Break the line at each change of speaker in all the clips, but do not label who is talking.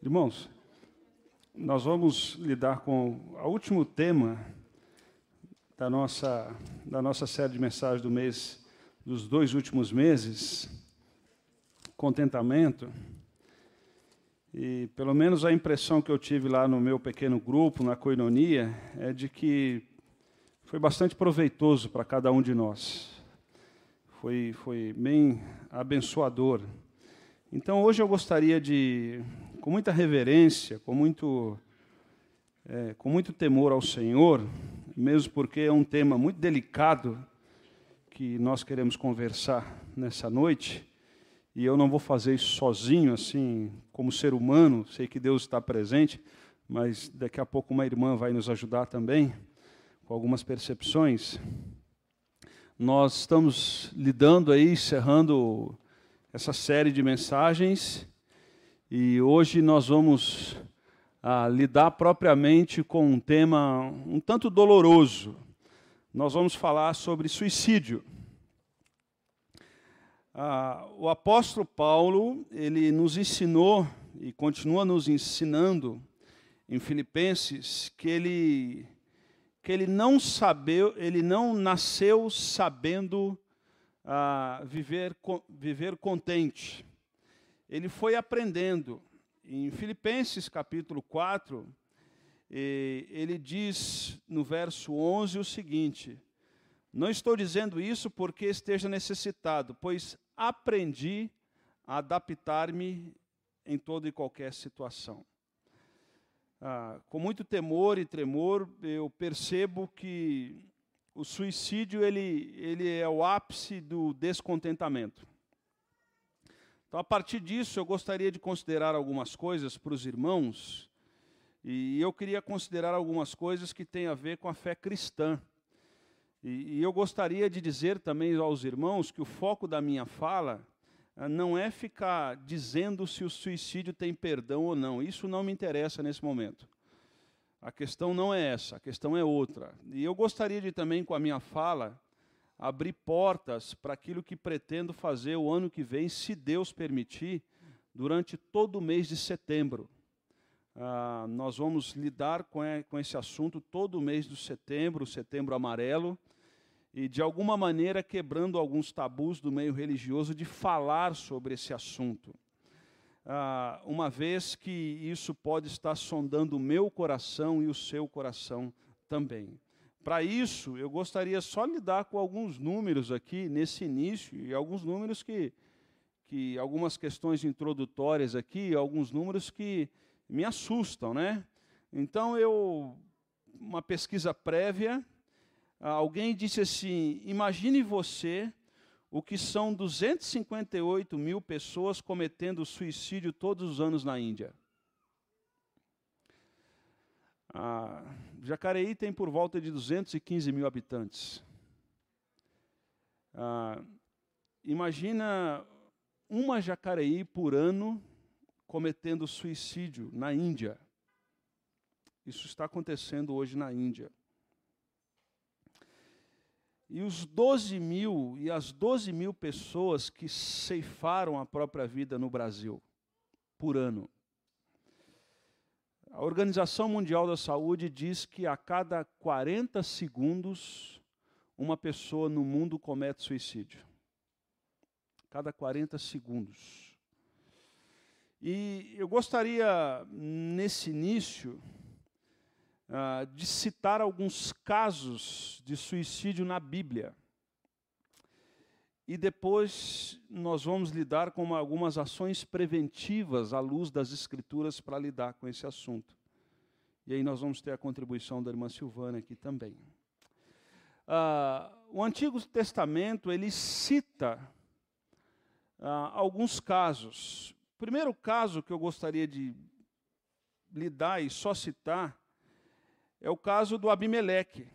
Irmãos, nós vamos lidar com o último tema da nossa, da nossa série de mensagens do mês, dos dois últimos meses, contentamento. E pelo menos a impressão que eu tive lá no meu pequeno grupo, na coinonia, é de que foi bastante proveitoso para cada um de nós. Foi, foi bem abençoador. Então hoje eu gostaria de com muita reverência, com muito, é, com muito temor ao Senhor, mesmo porque é um tema muito delicado que nós queremos conversar nessa noite. E eu não vou fazer isso sozinho, assim, como ser humano, sei que Deus está presente, mas daqui a pouco uma irmã vai nos ajudar também com algumas percepções. Nós estamos lidando aí, encerrando essa série de mensagens e hoje nós vamos ah, lidar propriamente com um tema um tanto doloroso. Nós vamos falar sobre suicídio. Ah, o apóstolo Paulo, ele nos ensinou e continua nos ensinando em Filipenses que ele que ele não sabeu, ele não nasceu sabendo ah, viver viver contente ele foi aprendendo. Em Filipenses capítulo 4, ele diz no verso 11 o seguinte: Não estou dizendo isso porque esteja necessitado, pois aprendi a adaptar-me em toda e qualquer situação. Ah, com muito temor e tremor, eu percebo que o suicídio ele, ele é o ápice do descontentamento. Então, a partir disso, eu gostaria de considerar algumas coisas para os irmãos, e eu queria considerar algumas coisas que têm a ver com a fé cristã. E, e eu gostaria de dizer também aos irmãos que o foco da minha fala ah, não é ficar dizendo se o suicídio tem perdão ou não. Isso não me interessa nesse momento. A questão não é essa, a questão é outra. E eu gostaria de também, com a minha fala, abrir portas para aquilo que pretendo fazer o ano que vem, se Deus permitir, durante todo o mês de setembro. Ah, nós vamos lidar com, com esse assunto todo o mês de setembro, setembro amarelo, e de alguma maneira quebrando alguns tabus do meio religioso de falar sobre esse assunto. Ah, uma vez que isso pode estar sondando o meu coração e o seu coração também. Para isso, eu gostaria só de lidar com alguns números aqui nesse início, e alguns números que, que algumas questões introdutórias aqui, alguns números que me assustam, né? Então, eu, uma pesquisa prévia, alguém disse assim: imagine você o que são 258 mil pessoas cometendo suicídio todos os anos na Índia. Ah, Jacareí tem por volta de 215 mil habitantes. Ah, imagina uma Jacareí por ano cometendo suicídio na Índia. Isso está acontecendo hoje na Índia. E os 12 mil e as 12 mil pessoas que ceifaram a própria vida no Brasil por ano. A Organização Mundial da Saúde diz que a cada 40 segundos uma pessoa no mundo comete suicídio. Cada 40 segundos. E eu gostaria, nesse início, uh, de citar alguns casos de suicídio na Bíblia. E depois nós vamos lidar com algumas ações preventivas à luz das Escrituras para lidar com esse assunto. E aí nós vamos ter a contribuição da irmã Silvana aqui também. Ah, o Antigo Testamento ele cita ah, alguns casos. O primeiro caso que eu gostaria de lidar e só citar é o caso do Abimeleque.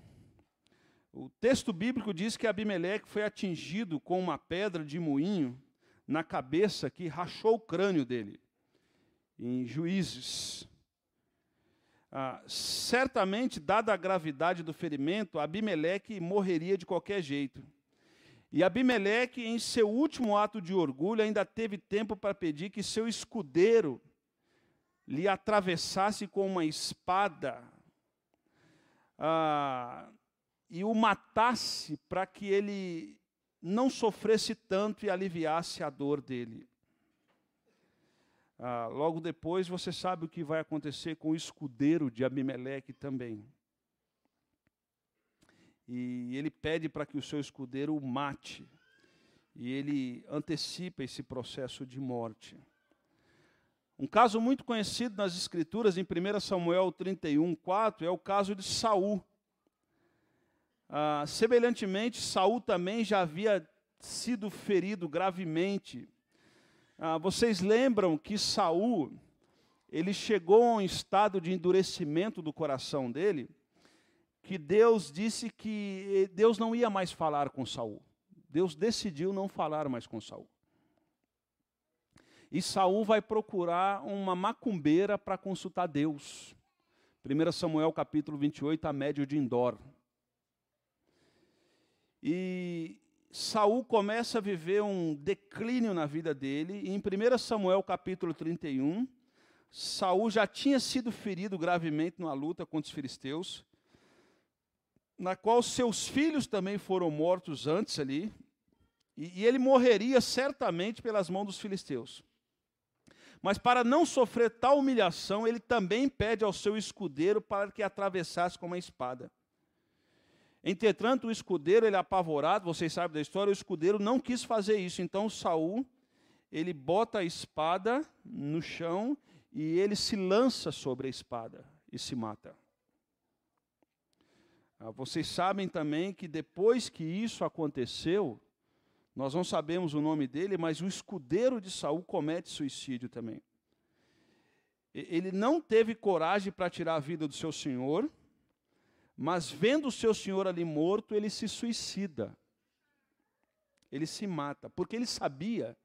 O texto bíblico diz que Abimeleque foi atingido com uma pedra de moinho na cabeça que rachou o crânio dele. Em Juízes. Ah, certamente, dada a gravidade do ferimento, Abimeleque morreria de qualquer jeito. E Abimeleque, em seu último ato de orgulho, ainda teve tempo para pedir que seu escudeiro lhe atravessasse com uma espada ah, e o matasse para que ele não sofresse tanto e aliviasse a dor dele. Ah, logo depois, você sabe o que vai acontecer com o escudeiro de Abimeleque também. E ele pede para que o seu escudeiro o mate. E ele antecipa esse processo de morte. Um caso muito conhecido nas Escrituras, em 1 Samuel 31, 4, é o caso de Saul. Ah, semelhantemente, Saul também já havia sido ferido gravemente. Ah, vocês lembram que Saul ele chegou a um estado de endurecimento do coração dele, que Deus disse que Deus não ia mais falar com Saul. Deus decidiu não falar mais com Saul. E Saul vai procurar uma macumbeira para consultar Deus. 1 Samuel capítulo 28, a médio de Indor. E Saul começa a viver um declínio na vida dele. E em 1 Samuel capítulo 31, Saul já tinha sido ferido gravemente numa luta contra os filisteus, na qual seus filhos também foram mortos antes ali, e, e ele morreria certamente pelas mãos dos filisteus. Mas para não sofrer tal humilhação, ele também pede ao seu escudeiro para que atravessasse com uma espada. Entretanto, o escudeiro, ele é apavorado, vocês sabem da história, o escudeiro não quis fazer isso. Então Saul, ele bota a espada no chão e ele se lança sobre a espada e se mata. Ah, vocês sabem também que depois que isso aconteceu, nós não sabemos o nome dele, mas o escudeiro de Saul comete suicídio também. Ele não teve coragem para tirar a vida do seu senhor, mas vendo o seu senhor ali morto, ele se suicida. Ele se mata, porque ele sabia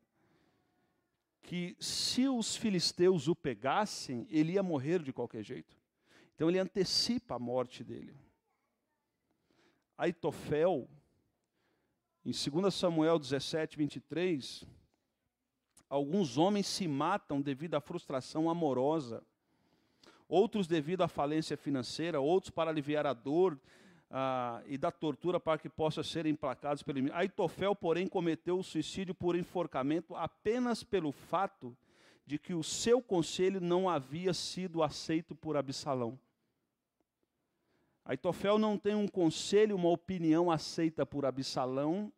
que se os filisteus o pegassem, ele ia morrer de qualquer jeito. Então ele antecipa a morte dele. Aitofel, em 2 Samuel 17, 23, alguns homens se matam devido à frustração amorosa, outros devido à falência financeira, outros para aliviar a dor ah, e da tortura para que possam ser emplacados pelo inimigo. Aitofel, porém, cometeu o suicídio por enforcamento apenas pelo fato de que o seu conselho não havia sido aceito por Absalão. Aitofel não tem um conselho, uma opinião aceita por Absalão,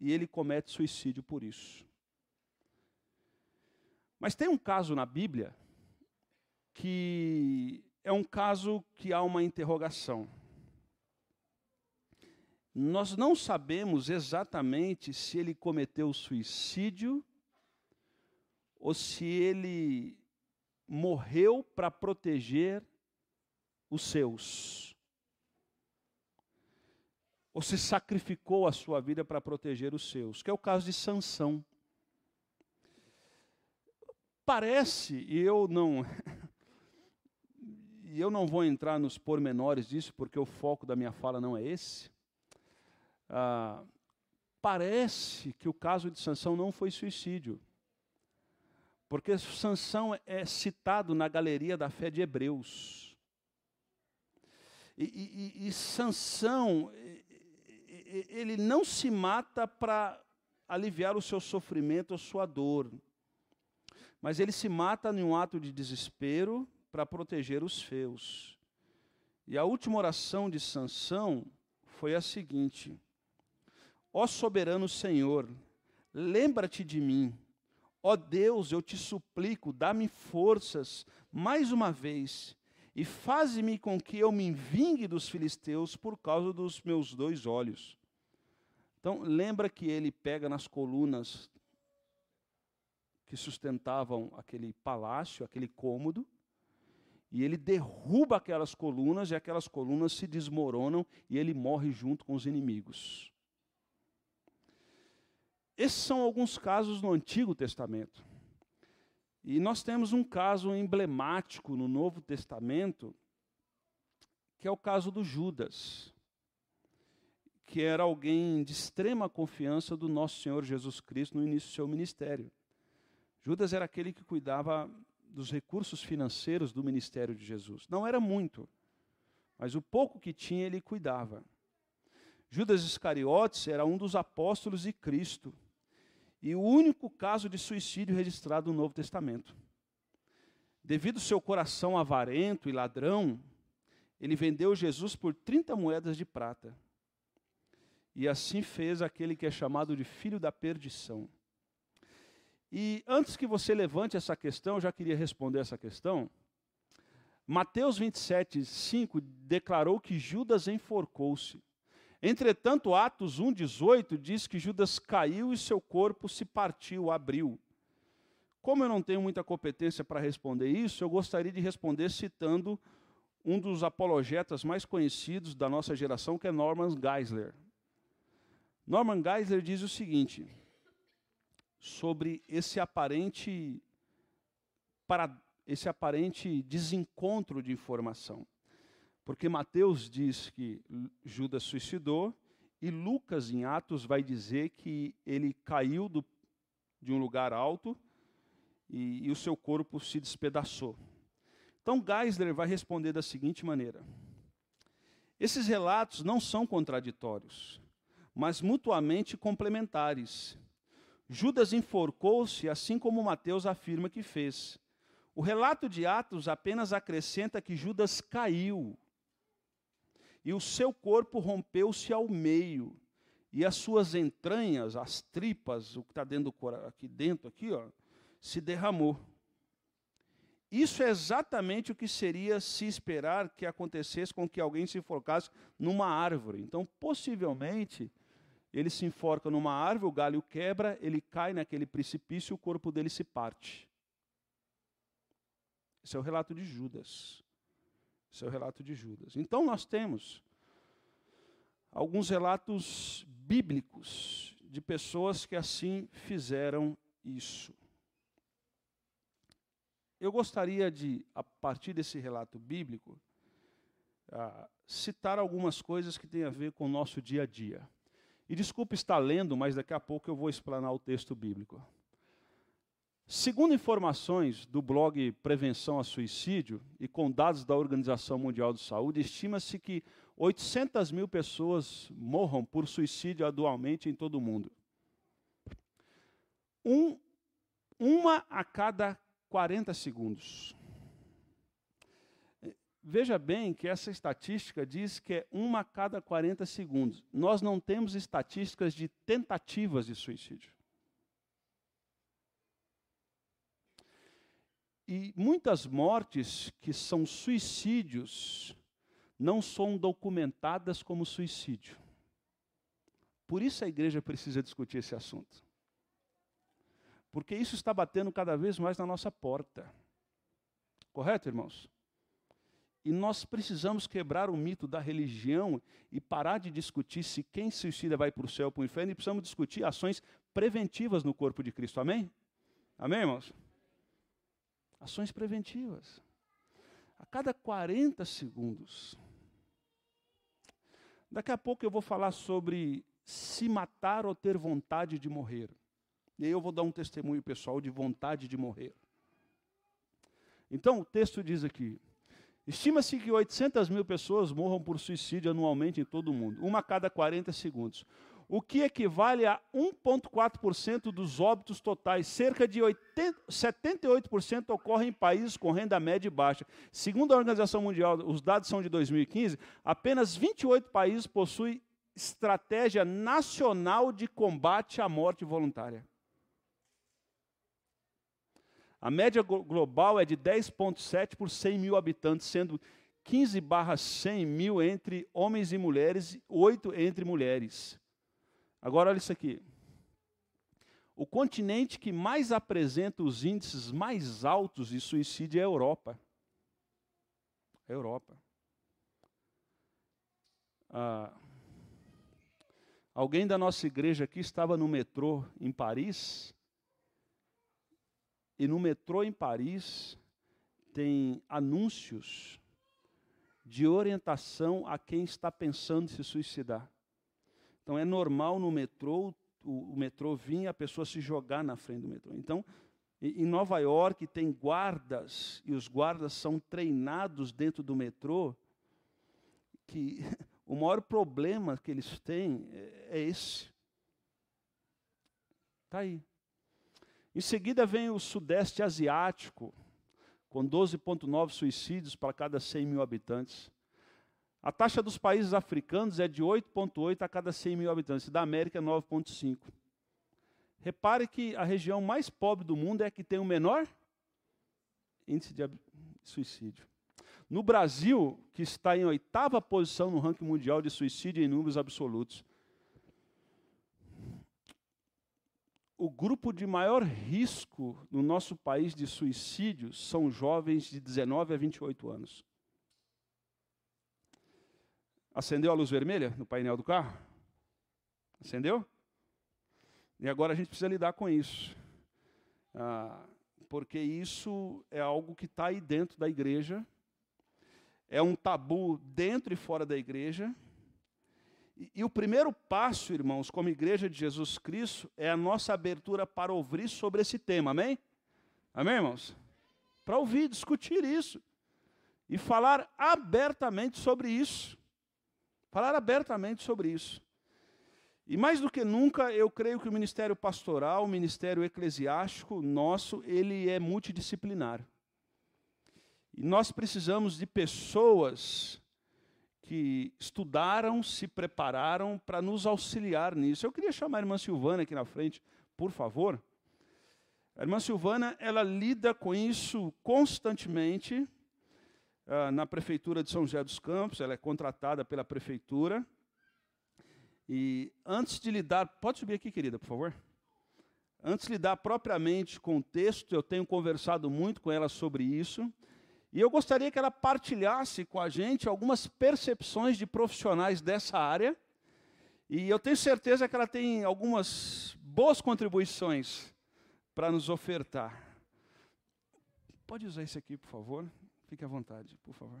e ele comete suicídio por isso. Mas tem um caso na Bíblia que é um caso que há uma interrogação. Nós não sabemos exatamente se ele cometeu suicídio ou se ele morreu para proteger os seus. Ou se sacrificou a sua vida para proteger os seus, que é o caso de Sansão. Parece, e eu não e eu não vou entrar nos pormenores disso, porque o foco da minha fala não é esse. Ah, parece que o caso de Sansão não foi suicídio. Porque Sansão é citado na galeria da fé de Hebreus. E, e, e Sansão, ele não se mata para aliviar o seu sofrimento ou sua dor. Mas ele se mata em um ato de desespero, para proteger os feus. E a última oração de Sansão foi a seguinte: Ó soberano Senhor, lembra-te de mim. Ó Deus, eu te suplico, dá-me forças mais uma vez e faze-me com que eu me vingue dos filisteus por causa dos meus dois olhos. Então, lembra que ele pega nas colunas que sustentavam aquele palácio, aquele cômodo, e ele derruba aquelas colunas e aquelas colunas se desmoronam e ele morre junto com os inimigos. Esses são alguns casos no Antigo Testamento. E nós temos um caso emblemático no Novo Testamento, que é o caso do Judas, que era alguém de extrema confiança do nosso Senhor Jesus Cristo no início do seu ministério. Judas era aquele que cuidava dos recursos financeiros do ministério de Jesus. Não era muito, mas o pouco que tinha ele cuidava. Judas Iscariotes era um dos apóstolos de Cristo e o único caso de suicídio registrado no Novo Testamento. Devido ao seu coração avarento e ladrão, ele vendeu Jesus por 30 moedas de prata. E assim fez aquele que é chamado de filho da perdição. E antes que você levante essa questão, eu já queria responder essa questão. Mateus 27, 5 declarou que Judas enforcou-se. Entretanto, Atos 1,18 diz que Judas caiu e seu corpo se partiu, abriu. Como eu não tenho muita competência para responder isso, eu gostaria de responder citando um dos apologetas mais conhecidos da nossa geração, que é Norman Geisler. Norman Geisler diz o seguinte sobre esse aparente para esse aparente desencontro de informação. Porque Mateus diz que Judas suicidou e Lucas, em Atos, vai dizer que ele caiu do, de um lugar alto e, e, o seu corpo se despedaçou. Então Geisler vai responder da seguinte maneira: Esses relatos não são contraditórios, mas mutuamente complementares. Judas enforcou-se, assim como Mateus afirma que fez. O relato de Atos apenas acrescenta que Judas caiu e o seu corpo rompeu-se ao meio, e as suas entranhas, as tripas, o que está dentro aqui dentro, aqui, ó, se derramou. Isso é exatamente o que seria se esperar que acontecesse com que alguém se enforcasse numa árvore. Então, possivelmente, ele se enforca numa árvore, o galho quebra, ele cai naquele precipício e o corpo dele se parte. Esse é o relato de Judas. Esse é o relato de Judas. Então nós temos alguns relatos bíblicos de pessoas que assim fizeram isso. Eu gostaria de, a partir desse relato bíblico, uh, citar algumas coisas que têm a ver com o nosso dia a dia. E desculpe estar lendo, mas daqui a pouco eu vou explanar o texto bíblico. Segundo informações do blog Prevenção a Suicídio e com dados da Organização Mundial de Saúde, estima-se que 800 mil pessoas morram por suicídio anualmente em todo o mundo. Um, uma a cada 40 segundos. Veja bem que essa estatística diz que é uma a cada 40 segundos. Nós não temos estatísticas de tentativas de suicídio. E muitas mortes que são suicídios não são documentadas como suicídio. Por isso a igreja precisa discutir esse assunto. Porque isso está batendo cada vez mais na nossa porta. Correto, irmãos? E nós precisamos quebrar o mito da religião e parar de discutir se quem suicida vai para o céu ou para o inferno, e precisamos discutir ações preventivas no corpo de Cristo. Amém? Amém, irmãos? Ações preventivas. A cada 40 segundos. Daqui a pouco eu vou falar sobre se matar ou ter vontade de morrer. E aí eu vou dar um testemunho pessoal de vontade de morrer. Então, o texto diz aqui: estima-se que 800 mil pessoas morram por suicídio anualmente em todo o mundo, uma a cada 40 segundos o que equivale a 1,4% dos óbitos totais. Cerca de 80, 78% ocorrem em países com renda média e baixa. Segundo a Organização Mundial, os dados são de 2015, apenas 28 países possuem estratégia nacional de combate à morte voluntária. A média global é de 10,7 por 100 mil habitantes, sendo 15 barra 100 mil entre homens e mulheres, e 8 entre mulheres. Agora, olha isso aqui. O continente que mais apresenta os índices mais altos de suicídio é a Europa. A Europa. Ah, alguém da nossa igreja aqui estava no metrô em Paris. E no metrô em Paris tem anúncios de orientação a quem está pensando em se suicidar. Então é normal no metrô, o, o metrô vir e a pessoa se jogar na frente do metrô. Então, Em Nova York tem guardas, e os guardas são treinados dentro do metrô, que o maior problema que eles têm é, é esse. Está aí. Em seguida vem o Sudeste Asiático, com 12,9 suicídios para cada 100 mil habitantes. A taxa dos países africanos é de 8,8 a cada 100 mil habitantes, da América é 9,5. Repare que a região mais pobre do mundo é a que tem o menor índice de suicídio. No Brasil, que está em oitava posição no ranking mundial de suicídio em números absolutos, o grupo de maior risco no nosso país de suicídio são jovens de 19 a 28 anos. Acendeu a luz vermelha no painel do carro? Acendeu? E agora a gente precisa lidar com isso. Ah, porque isso é algo que está aí dentro da igreja é um tabu dentro e fora da igreja. E, e, o primeiro passo, irmãos, como igreja de Jesus Cristo, é a nossa abertura para ouvir sobre esse tema, amém? Amém, irmãos? Para ouvir, discutir isso. E falar abertamente sobre isso. Falar abertamente sobre isso. E mais do que nunca, eu creio que o ministério pastoral, o ministério eclesiástico nosso, ele é multidisciplinar. E nós precisamos de pessoas que estudaram, se prepararam para nos auxiliar nisso. Eu queria chamar a irmã Silvana aqui na frente, por favor. A irmã Silvana, ela lida com isso constantemente uh, na prefeitura de São José dos Campos, ela é contratada pela prefeitura. E antes de lidar, pode subir aqui, querida, por favor? Antes de lidar propriamente com o texto, eu tenho conversado muito com ela sobre isso. E eu gostaria que ela partilhasse com a gente algumas percepções de profissionais dessa área. E eu tenho certeza que ela tem algumas boas contribuições para nos ofertar. Pode usar esse aqui, por favor? Fique à vontade, por favor.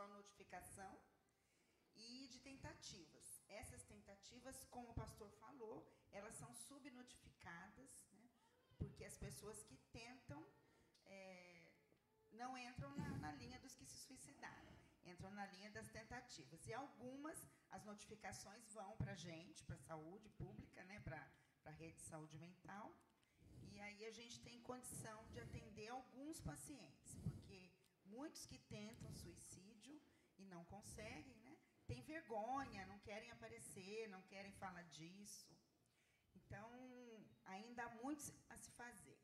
Só notificação e de tentativas. Essas tentativas, como o pastor falou, elas são subnotificadas, né, porque as pessoas que tentam é, não entram na, na linha dos que se suicidaram, entram na linha das tentativas. E algumas, as notificações vão para a gente, para a saúde pública, né, para a rede de saúde mental, e aí a gente tem condição de atender alguns pacientes, porque muitos que tentam suicídio e não conseguem, né? Tem vergonha, não querem aparecer, não querem falar disso. Então, ainda há muito a se fazer.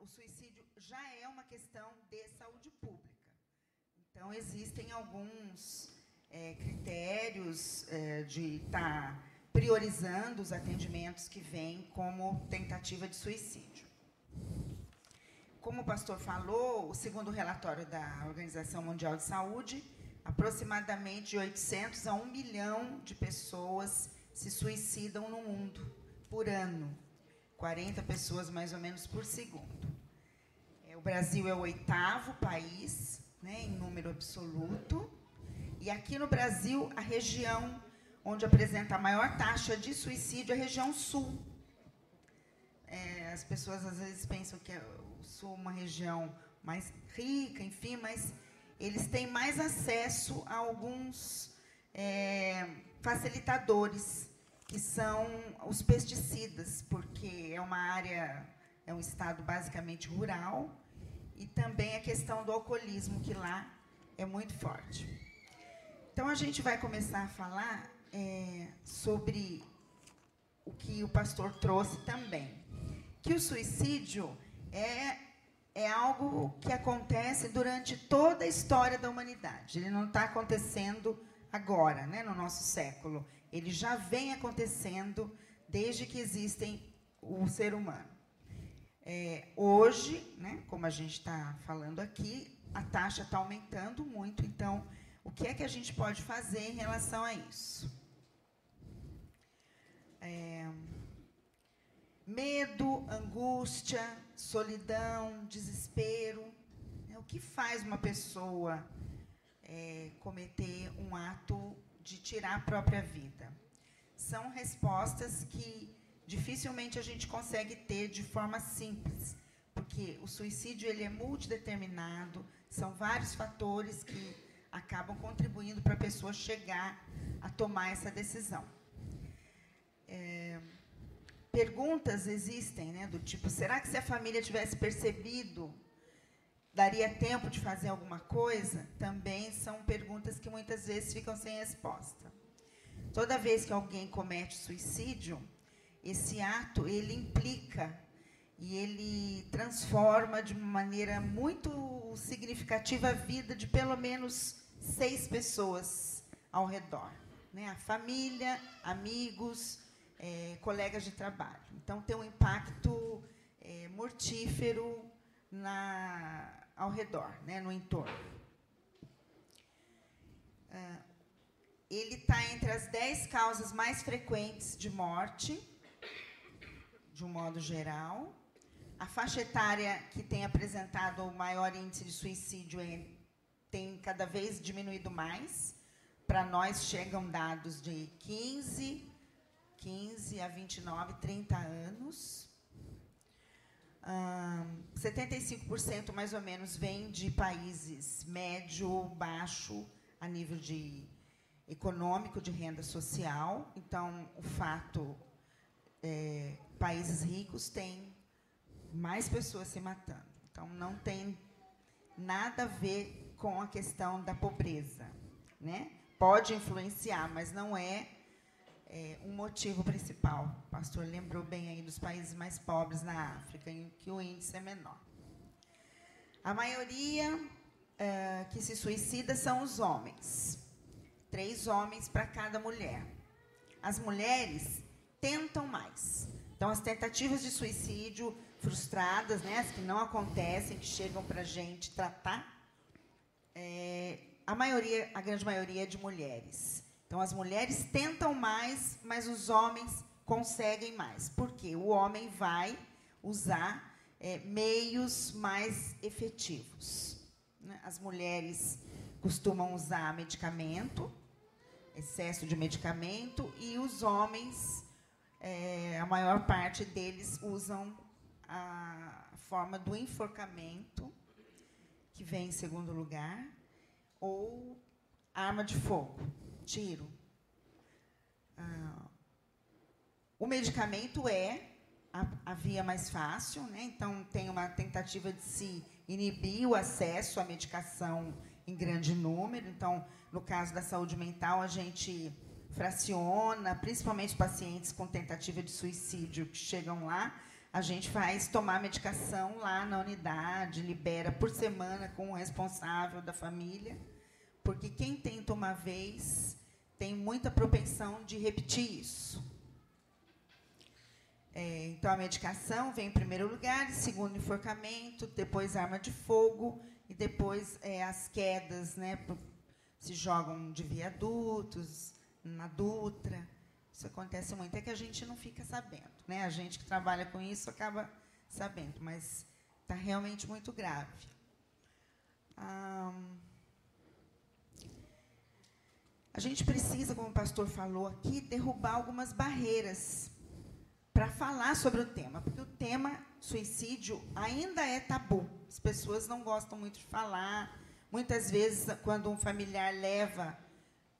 O suicídio já é uma questão de saúde pública. Então, existem alguns é, critérios é, de estar tá priorizando os atendimentos que vêm como tentativa de suicídio. Como o pastor falou, o segundo relatório da Organização Mundial de Saúde, aproximadamente de 800 a 1 milhão de pessoas se suicidam no mundo por ano. 40 pessoas mais ou menos por segundo. É, o Brasil é o oitavo país, né, em número absoluto. E aqui no Brasil, a região onde apresenta a maior taxa de suicídio é a região sul. É, as pessoas às vezes pensam que o sul é uma região mais rica, enfim, mas eles têm mais acesso a alguns é, facilitadores, que são os pesticidas, porque é uma área, é um estado basicamente rural, e também a questão do alcoolismo, que lá é muito forte. Então, a gente vai começar a falar é, sobre o que o pastor trouxe também, que o suicídio é é algo que acontece durante toda a história da humanidade. Ele não está acontecendo agora, né, no nosso século. Ele já vem acontecendo desde que existem o ser humano. É, hoje, né, como a gente está falando aqui, a taxa está aumentando muito. Então, o que é que a gente pode fazer em relação a isso? É, medo, angústia, solidão, desespero. Né? O que faz uma pessoa é, cometer um ato de tirar a própria vida? São respostas que dificilmente a gente consegue ter de forma simples, porque o suicídio ele é multideterminado, são vários fatores que acabam contribuindo para a pessoa chegar a tomar essa decisão. É, perguntas existem, né, do tipo: será que se a família tivesse percebido, daria tempo de fazer alguma coisa? Também são perguntas que muitas vezes ficam sem resposta. Toda vez que alguém comete suicídio, esse ato ele implica e ele transforma de maneira muito significativa a vida de pelo menos seis pessoas ao redor. Né? A família, amigos, é, colegas de trabalho. Então, tem um impacto é, mortífero na, ao redor, né? no entorno. Ah, ele está entre as dez causas mais frequentes de morte, de um modo geral. A faixa etária que tem apresentado o maior índice de suicídio é, tem cada vez diminuído mais. Para nós chegam dados de 15, 15 a 29, 30 anos. Hum, 75% mais ou menos vem de países médio, baixo, a nível de econômico, de renda social. Então, o fato, é, países ricos têm mais pessoas se matando. Então, não tem nada a ver com a questão da pobreza. Né? Pode influenciar, mas não é, é, um motivo principal. O pastor lembrou bem aí dos países mais pobres na África, em que o índice é menor. A maioria é, que se suicida são os homens. Três homens para cada mulher. As mulheres tentam mais. Então, as tentativas de suicídio frustradas, né, as que não acontecem, que chegam para a gente tratar, é, a maioria, a grande maioria é de mulheres. Então, as mulheres tentam mais, mas os homens conseguem mais. Por quê? O homem vai usar é, meios mais efetivos. Né? As mulheres costumam usar medicamento, excesso de medicamento, e os homens, é, a maior parte deles usam a forma do enforcamento, que vem em segundo lugar, ou arma de fogo, tiro. Ah, o medicamento é a, a, via mais fácil, né? então tem uma tentativa de se inibir o acesso à medicação em grande número. Então, no caso da saúde mental, a gente fraciona, principalmente pacientes com tentativa de suicídio que chegam lá, a gente faz tomar medicação lá na unidade, libera por semana com o responsável da família, porque quem tenta uma vez tem muita propensão de repetir isso. É, então, a medicação vem em primeiro lugar, segundo enforcamento, depois arma de fogo e depois é, as quedas, né? Se jogam de viadutos, na Dutra. Isso acontece muito. É que a gente não fica sabendo. Né? A gente que trabalha com isso acaba sabendo, mas está realmente muito grave. A gente precisa, como o pastor falou aqui, derrubar algumas barreiras para falar sobre o tema, porque o tema suicídio ainda é tabu. As pessoas não gostam muito de falar. Muitas vezes, quando um familiar leva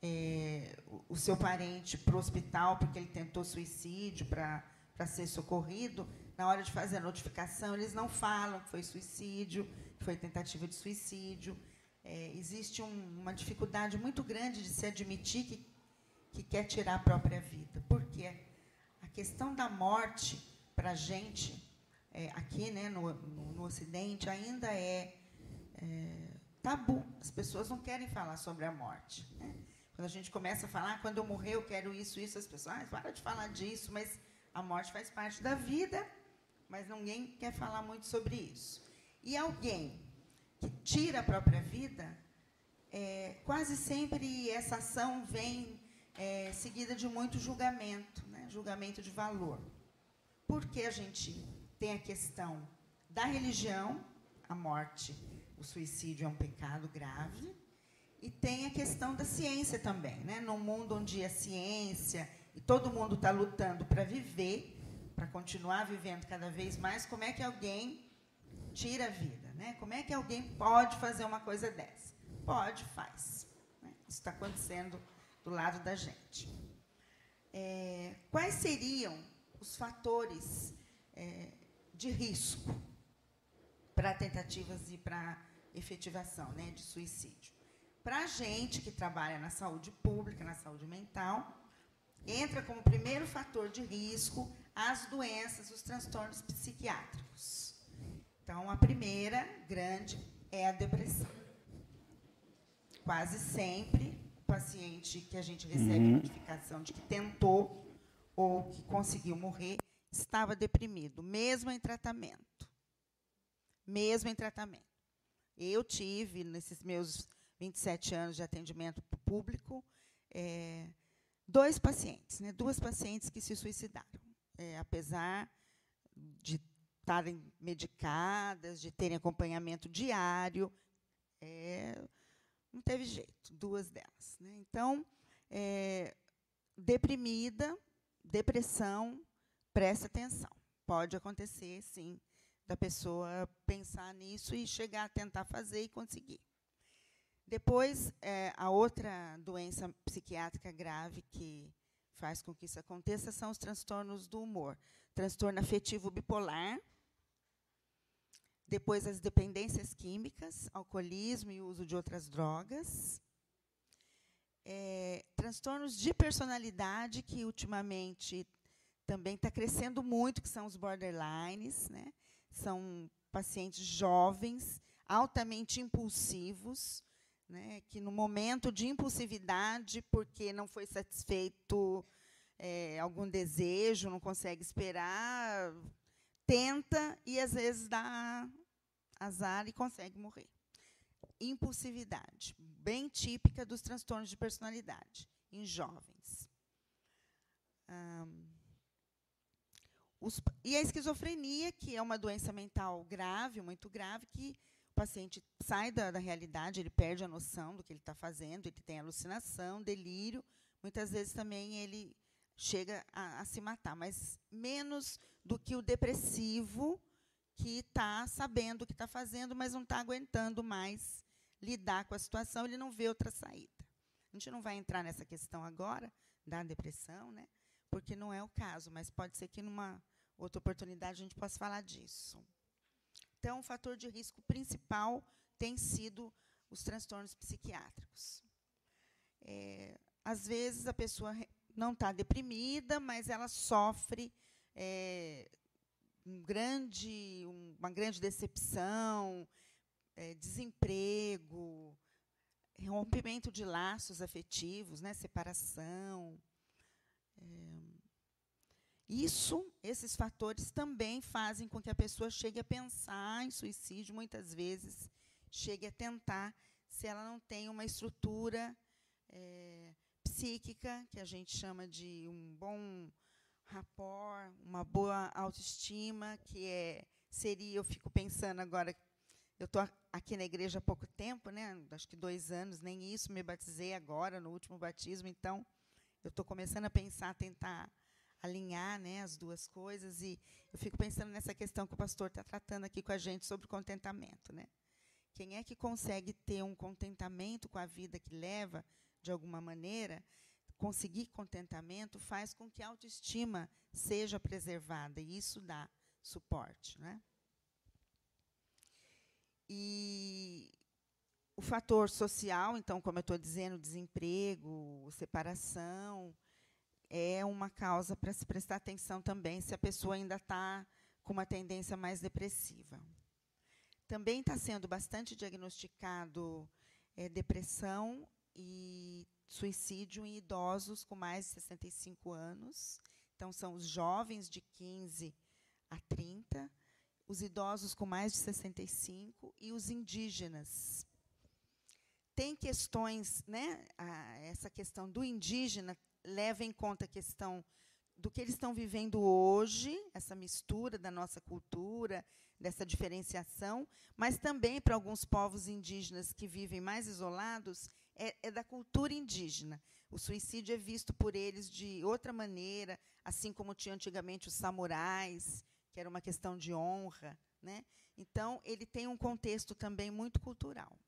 é, o seu parente para o hospital porque ele tentou suicídio para ser socorrido, na hora de fazer a notificação, eles não falam que foi suicídio, que foi tentativa de suicídio. É, existe um, uma dificuldade muito grande de se admitir que, que quer tirar a própria vida. Porque a questão da morte, para a gente, é, aqui né, no, no, no, Ocidente, ainda é, é, tabu. As pessoas não querem falar sobre a morte. Né? Quando a gente começa a falar, ah, quando eu morrer eu quero isso, isso, as pessoas, ah, para de falar disso, mas a morte faz parte da vida, mas ninguém quer falar muito sobre isso. E alguém que tira a própria vida, é, quase sempre essa ação vem é, seguida de muito julgamento, né? julgamento de valor. Porque a gente tem a questão da religião, a morte, o suicídio é um pecado grave, e tem a questão da ciência também. Né? Num mundo onde a ciência e todo mundo está lutando para viver, para continuar vivendo cada vez mais, como é que alguém tira a vida? Né? Como é que alguém pode fazer uma coisa dessa? Pode, faz. Né? Isso está acontecendo do lado da gente. É, quais seriam os fatores é, de risco para tentativas e para efetivação né, de suicídio? Para a gente que trabalha na saúde pública, na saúde mental, entra como primeiro fator de risco as doenças, os transtornos psiquiátricos. Então, a primeira grande é a depressão. Quase sempre, o paciente que a gente recebe uhum. notificação de que tentou ou que conseguiu morrer estava deprimido, mesmo em tratamento. Mesmo em tratamento. Eu tive, nesses meus 27 anos de atendimento público, é, dois pacientes, né, duas pacientes que se suicidaram, é, apesar de estarem medicadas, de terem acompanhamento diário, é, não teve jeito, duas delas. Né? Então, é, deprimida, depressão, presta atenção. Pode acontecer, sim, da pessoa pensar nisso e chegar a tentar fazer e conseguir. Depois, é, a outra doença psiquiátrica grave que faz com que isso aconteça são os transtornos do humor. Transtorno afetivo bipolar. Depois, as dependências químicas, alcoolismo e uso de outras drogas. É, transtornos de personalidade, que ultimamente também está crescendo muito, que são os borderlines. Né? São pacientes jovens, altamente impulsivos, né, que no momento de impulsividade, porque não foi satisfeito é, algum desejo, não consegue esperar, tenta e às vezes dá azar e consegue morrer. Impulsividade, bem típica dos transtornos de personalidade em jovens. os, e a esquizofrenia, que é uma doença mental grave, muito grave, que paciente sai da, da realidade, ele perde a noção do que ele está fazendo, ele tem alucinação, delírio. Muitas vezes também ele chega a, a se matar, mas menos do que o depressivo que está sabendo o que está fazendo, mas não está aguentando mais lidar com a situação, ele não vê outra saída. A gente não vai entrar nessa questão agora da depressão, né? porque não é o caso, mas pode ser que numa outra oportunidade a gente possa falar disso. Então, o fator de risco principal tem sido os transtornos psiquiátricos. É, às vezes, a pessoa não está deprimida, mas ela sofre é, um grande, um, uma grande decepção, é, desemprego, rompimento de laços afetivos, né, separação. É, isso, esses fatores também fazem com que a pessoa chegue a pensar em suicídio, muitas vezes chegue a tentar, se ela não tem uma estrutura é, psíquica, que a gente chama de um bom rapport, uma boa autoestima, que é seria, eu fico pensando agora, eu estou aqui na igreja há pouco tempo, né, acho que dois anos, nem isso, me batizei agora, no último batismo, então eu estou começando a pensar, tentar alinhar né, as duas coisas. E eu fico pensando nessa questão que o pastor está tratando aqui com a gente sobre contentamento. Né? Quem é que consegue ter um contentamento com a vida que leva, de alguma maneira, conseguir contentamento faz com que a autoestima seja preservada, e isso dá suporte. Né? E o fator social, então, como eu estou dizendo, desemprego, separação, é uma causa para se prestar atenção também se a pessoa ainda está com uma tendência mais depressiva. Também está sendo bastante diagnosticado é, depressão e suicídio em idosos com mais de 65 anos. Então, são os jovens de 15 a 30, os idosos com mais de 65 e os indígenas. Tem questões, né, essa questão do indígena leva em conta a questão do que eles estão vivendo hoje, essa mistura da nossa cultura, dessa diferenciação, mas também para alguns povos indígenas que vivem mais isolados, é, é, da cultura indígena. O suicídio é visto por eles de outra maneira, assim como tinha antigamente os samurais, que era uma questão de honra. Né? Então, ele tem um contexto também muito cultural.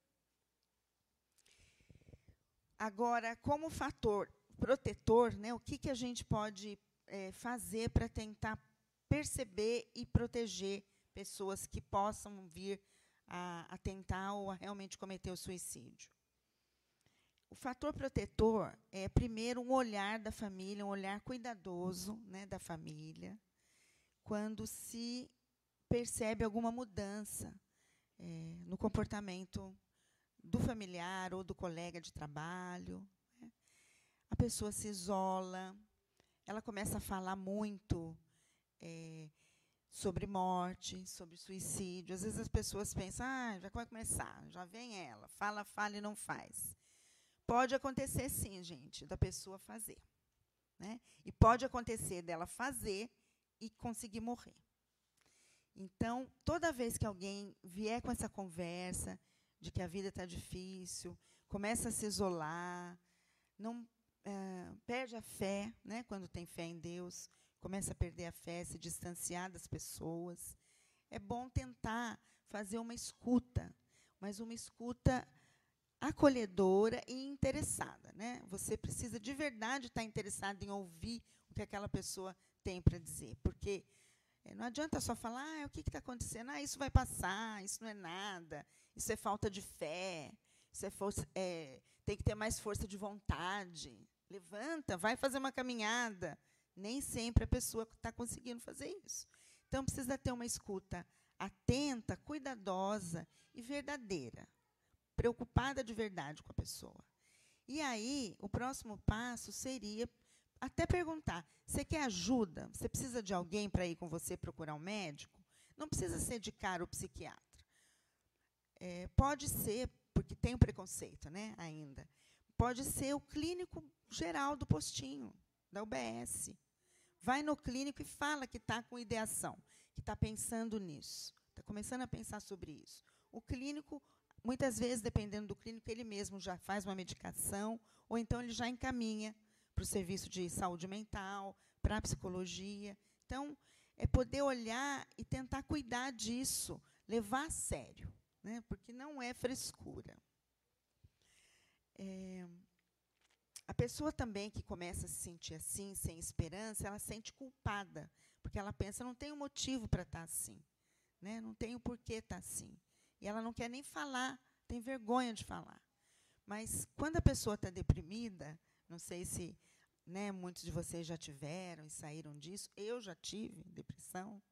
Agora, como fator protetor, né, o que, que a gente pode é, fazer para tentar perceber e proteger pessoas que possam vir a, a tentar ou a realmente cometer o suicídio. O fator protetor é, primeiro, um olhar da família, um olhar cuidadoso né, da família, quando se percebe alguma mudança é, no comportamento do familiar ou do colega de trabalho. Né. A pessoa se isola, ela começa a falar muito é, sobre morte, sobre suicídio. Às vezes as pessoas pensam, ah, já vai começar, já vem ela, fala, fala e não faz. Pode acontecer sim, gente, da pessoa fazer. Né? E pode acontecer dela fazer e conseguir morrer. Então, toda vez que alguém vier com essa conversa de que a vida está difícil, começa a se isolar, não é, perde a fé, né, quando tem fé em Deus, começa a perder a fé, se distanciar das pessoas. É bom tentar fazer uma escuta, mas uma escuta acolhedora e interessada. Né? Você precisa de verdade estar interessado em ouvir o que aquela pessoa tem para dizer, porque é, não adianta só falar ah, o que está acontecendo, ah, isso vai passar, isso não é nada, isso é falta de fé, isso é, força, é tem que ter mais força de vontade. Levanta, vai fazer uma caminhada. Nem sempre a pessoa está conseguindo fazer isso. Então, precisa ter uma escuta atenta, cuidadosa e verdadeira. Preocupada de verdade com a pessoa. E aí, o próximo passo seria até perguntar: você quer ajuda? Você precisa de alguém para ir com você procurar um médico? Não precisa ser de cara o psiquiatra. É, pode ser, porque tem um preconceito né, ainda. Pode ser o clínico geral do postinho, da UBS. Vai no clínico e fala que está com ideação, que está pensando nisso, está começando a pensar sobre isso. O clínico, muitas vezes, dependendo do clínico, ele mesmo já faz uma medicação, ou então ele já encaminha para o serviço de saúde mental, para a psicologia. Então, é poder olhar e tentar cuidar disso, levar a sério, né? porque não é frescura. É, a pessoa também que começa a se sentir assim, sem esperança, ela sente culpada, porque ela pensa, não tem um motivo para estar assim, né? não tem o um porquê estar assim. E ela não quer nem falar, tem vergonha de falar. Mas quando a pessoa está deprimida, não sei se né, muitos de vocês já tiveram e saíram disso, eu já tive depressão.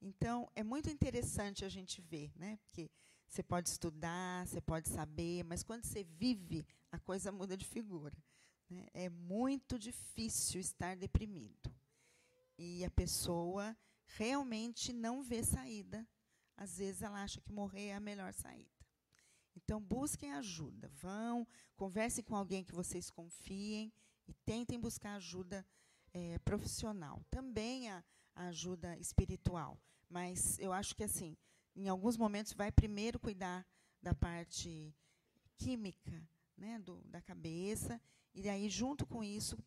Então, é muito interessante a gente ver, né? porque você pode estudar, você pode saber, mas quando você vive, a coisa muda de figura. Né? É muito difícil estar deprimido. E a pessoa realmente não vê saída. Às vezes ela acha que morrer é a melhor saída. Então, busquem ajuda. Vão, conversem com alguém que vocês confiem e tentem buscar ajuda é, profissional. Também a, a ajuda espiritual. Mas eu acho que, assim, em alguns momentos, vai primeiro cuidar da parte química né, do, da cabeça e aí, junto com isso,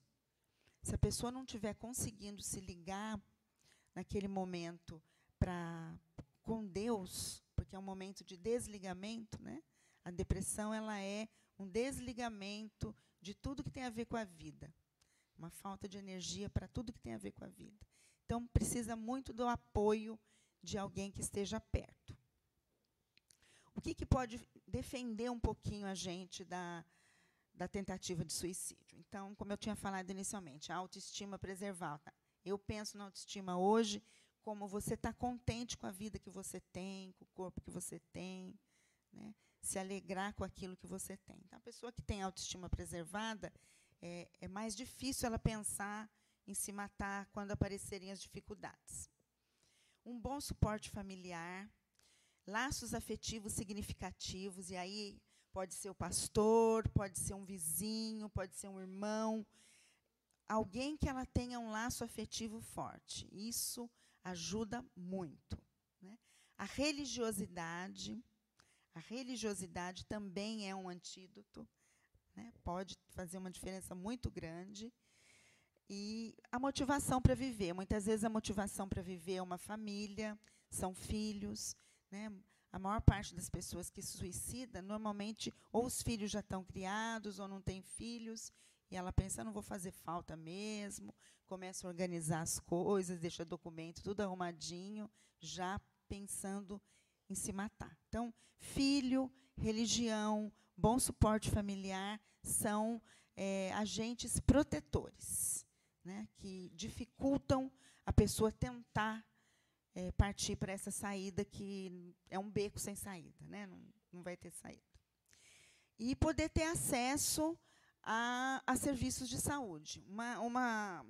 se a pessoa não estiver conseguindo se ligar naquele momento para com Deus, porque é um momento de desligamento, né? A depressão ela é um desligamento de tudo que tem a ver com a vida, uma falta de energia para tudo que tem a ver com a vida. Então precisa muito do apoio de alguém que esteja perto. O que, que pode defender um pouquinho a gente da da tentativa de suicídio. Então, como eu tinha falado inicialmente, a autoestima preservada. Eu penso na autoestima hoje como você está contente com a vida que você tem, com o corpo que você tem, né? se alegrar com aquilo que você tem. Então, a pessoa que tem autoestima preservada, é, é mais difícil ela pensar em se matar quando aparecerem as dificuldades. um bom suporte familiar, laços afetivos significativos, e aí pode ser o pastor, pode ser um vizinho, pode ser um irmão, alguém que ela tenha um laço afetivo forte. Isso ajuda muito. Né? A religiosidade, a religiosidade também é um antídoto, né? pode fazer uma diferença muito grande. E a motivação para viver. Muitas vezes a motivação para viver é uma família, são filhos. Né? A maior parte das pessoas que se suicida, normalmente, ou os filhos já estão criados, ou não têm filhos, e ela pensa, não vou fazer falta mesmo, começa a organizar as coisas, deixa documento tudo arrumadinho, já pensando em se matar. Então, filho, religião, bom suporte familiar são é, agentes protetores, né, que dificultam a pessoa tentar é, partir para essa saída que é um beco sem saída, né, não, não vai ter saída. E poder ter acesso a, a serviços de saúde. Uma, uma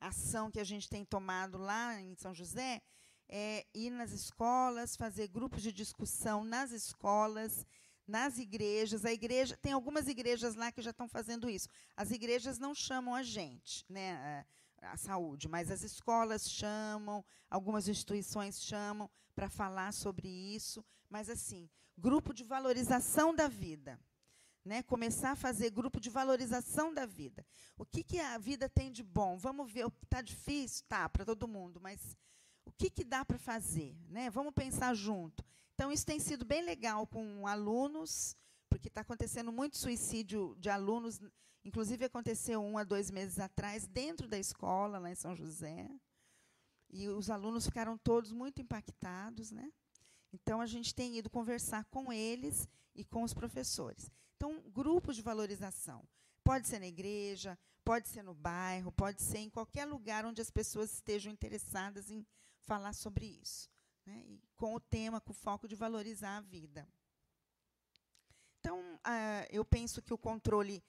ação que a gente tem tomado lá em São José é ir nas escolas, fazer grupos de discussão nas escolas, nas igrejas. A igreja tem algumas igrejas lá que já estão fazendo isso. As igrejas não chamam a gente, né, a, a saúde, mas as escolas chamam, algumas instituições chamam para falar sobre isso. Mas assim, grupo de valorização da vida. Né, começar a fazer grupo de valorização da vida. O que, que a vida tem de bom? Vamos ver, está difícil? Tá, para todo mundo, mas o que, que dá para fazer? Né? Vamos pensar junto. Então, isso tem sido bem legal com alunos, porque está acontecendo muito suicídio de alunos. Inclusive, aconteceu um há dois meses atrás, dentro da escola, lá em São José. E os alunos ficaram todos muito impactados. Né? Então, a gente tem ido conversar com eles e com os professores. Então, grupos de valorização. Pode ser na igreja, pode ser no bairro, pode ser em qualquer lugar onde as pessoas estejam interessadas em falar sobre isso. Né? E com o tema, com o foco de valorizar a vida. Então, ah, eu penso que o controle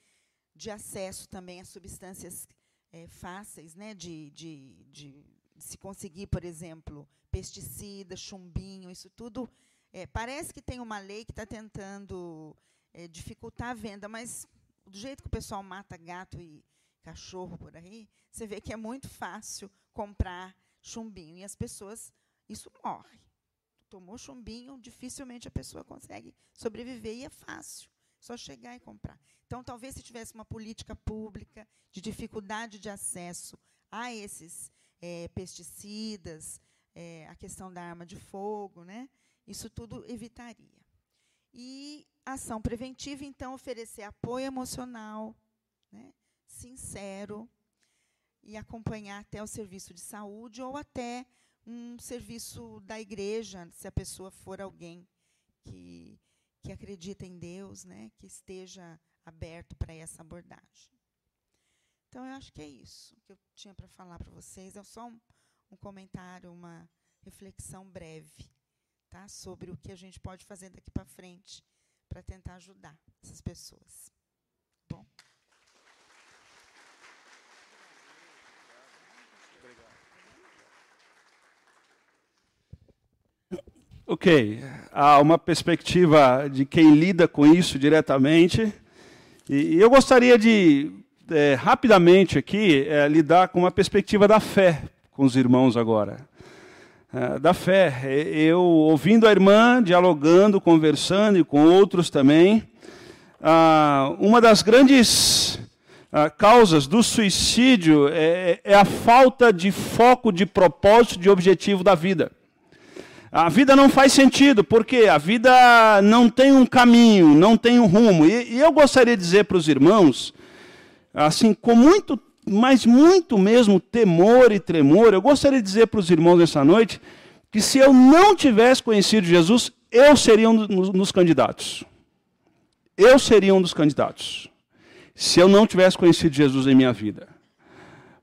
de acesso também a substâncias é, fáceis né, de, de, de, se conseguir, por exemplo, pesticida, chumbinho, isso tudo. É, parece que tem uma lei que está tentando é, dificultar a venda, mas do jeito que o pessoal mata gato e cachorro por aí, você vê que é muito fácil comprar chumbinho e as pessoas isso morre. Tomou chumbinho, dificilmente a pessoa consegue sobreviver e é fácil, só chegar e comprar. Então, talvez se tivesse uma política pública de dificuldade de acesso a esses é, pesticidas, é, a questão da arma de fogo, né? Isso tudo evitaria. E ação preventiva, então, oferecer apoio emocional, né, sincero, e acompanhar até o serviço de saúde ou até um serviço da igreja, se a pessoa for alguém que, que acredita em Deus, né, que esteja aberto para essa abordagem. Então, eu acho que é isso que eu tinha para falar para vocês. É só um, um comentário, uma reflexão breve tá, sobre o que a gente pode fazer daqui para frente para tentar ajudar essas pessoas. Bom.
Ok, há uma perspectiva de quem lida com isso diretamente, e, eu gostaria de, é, rapidamente aqui, é, lidar com uma perspectiva da fé com os irmãos agora. É, da fé. Eu, ouvindo a irmã, dialogando, conversando e com outros também, ah, uma das grandes ah, causas do suicídio é, é a falta de foco, de propósito, de objetivo da vida. A vida não faz sentido, porque a vida não tem um caminho, não tem um rumo. E eu gostaria de dizer para os irmãos, assim, com muito mas muito mesmo temor e tremor. Eu gostaria de dizer para os irmãos nessa noite que se eu não tivesse conhecido Jesus, eu seria um dos candidatos. Eu seria um dos candidatos. Se eu não tivesse conhecido Jesus em minha vida.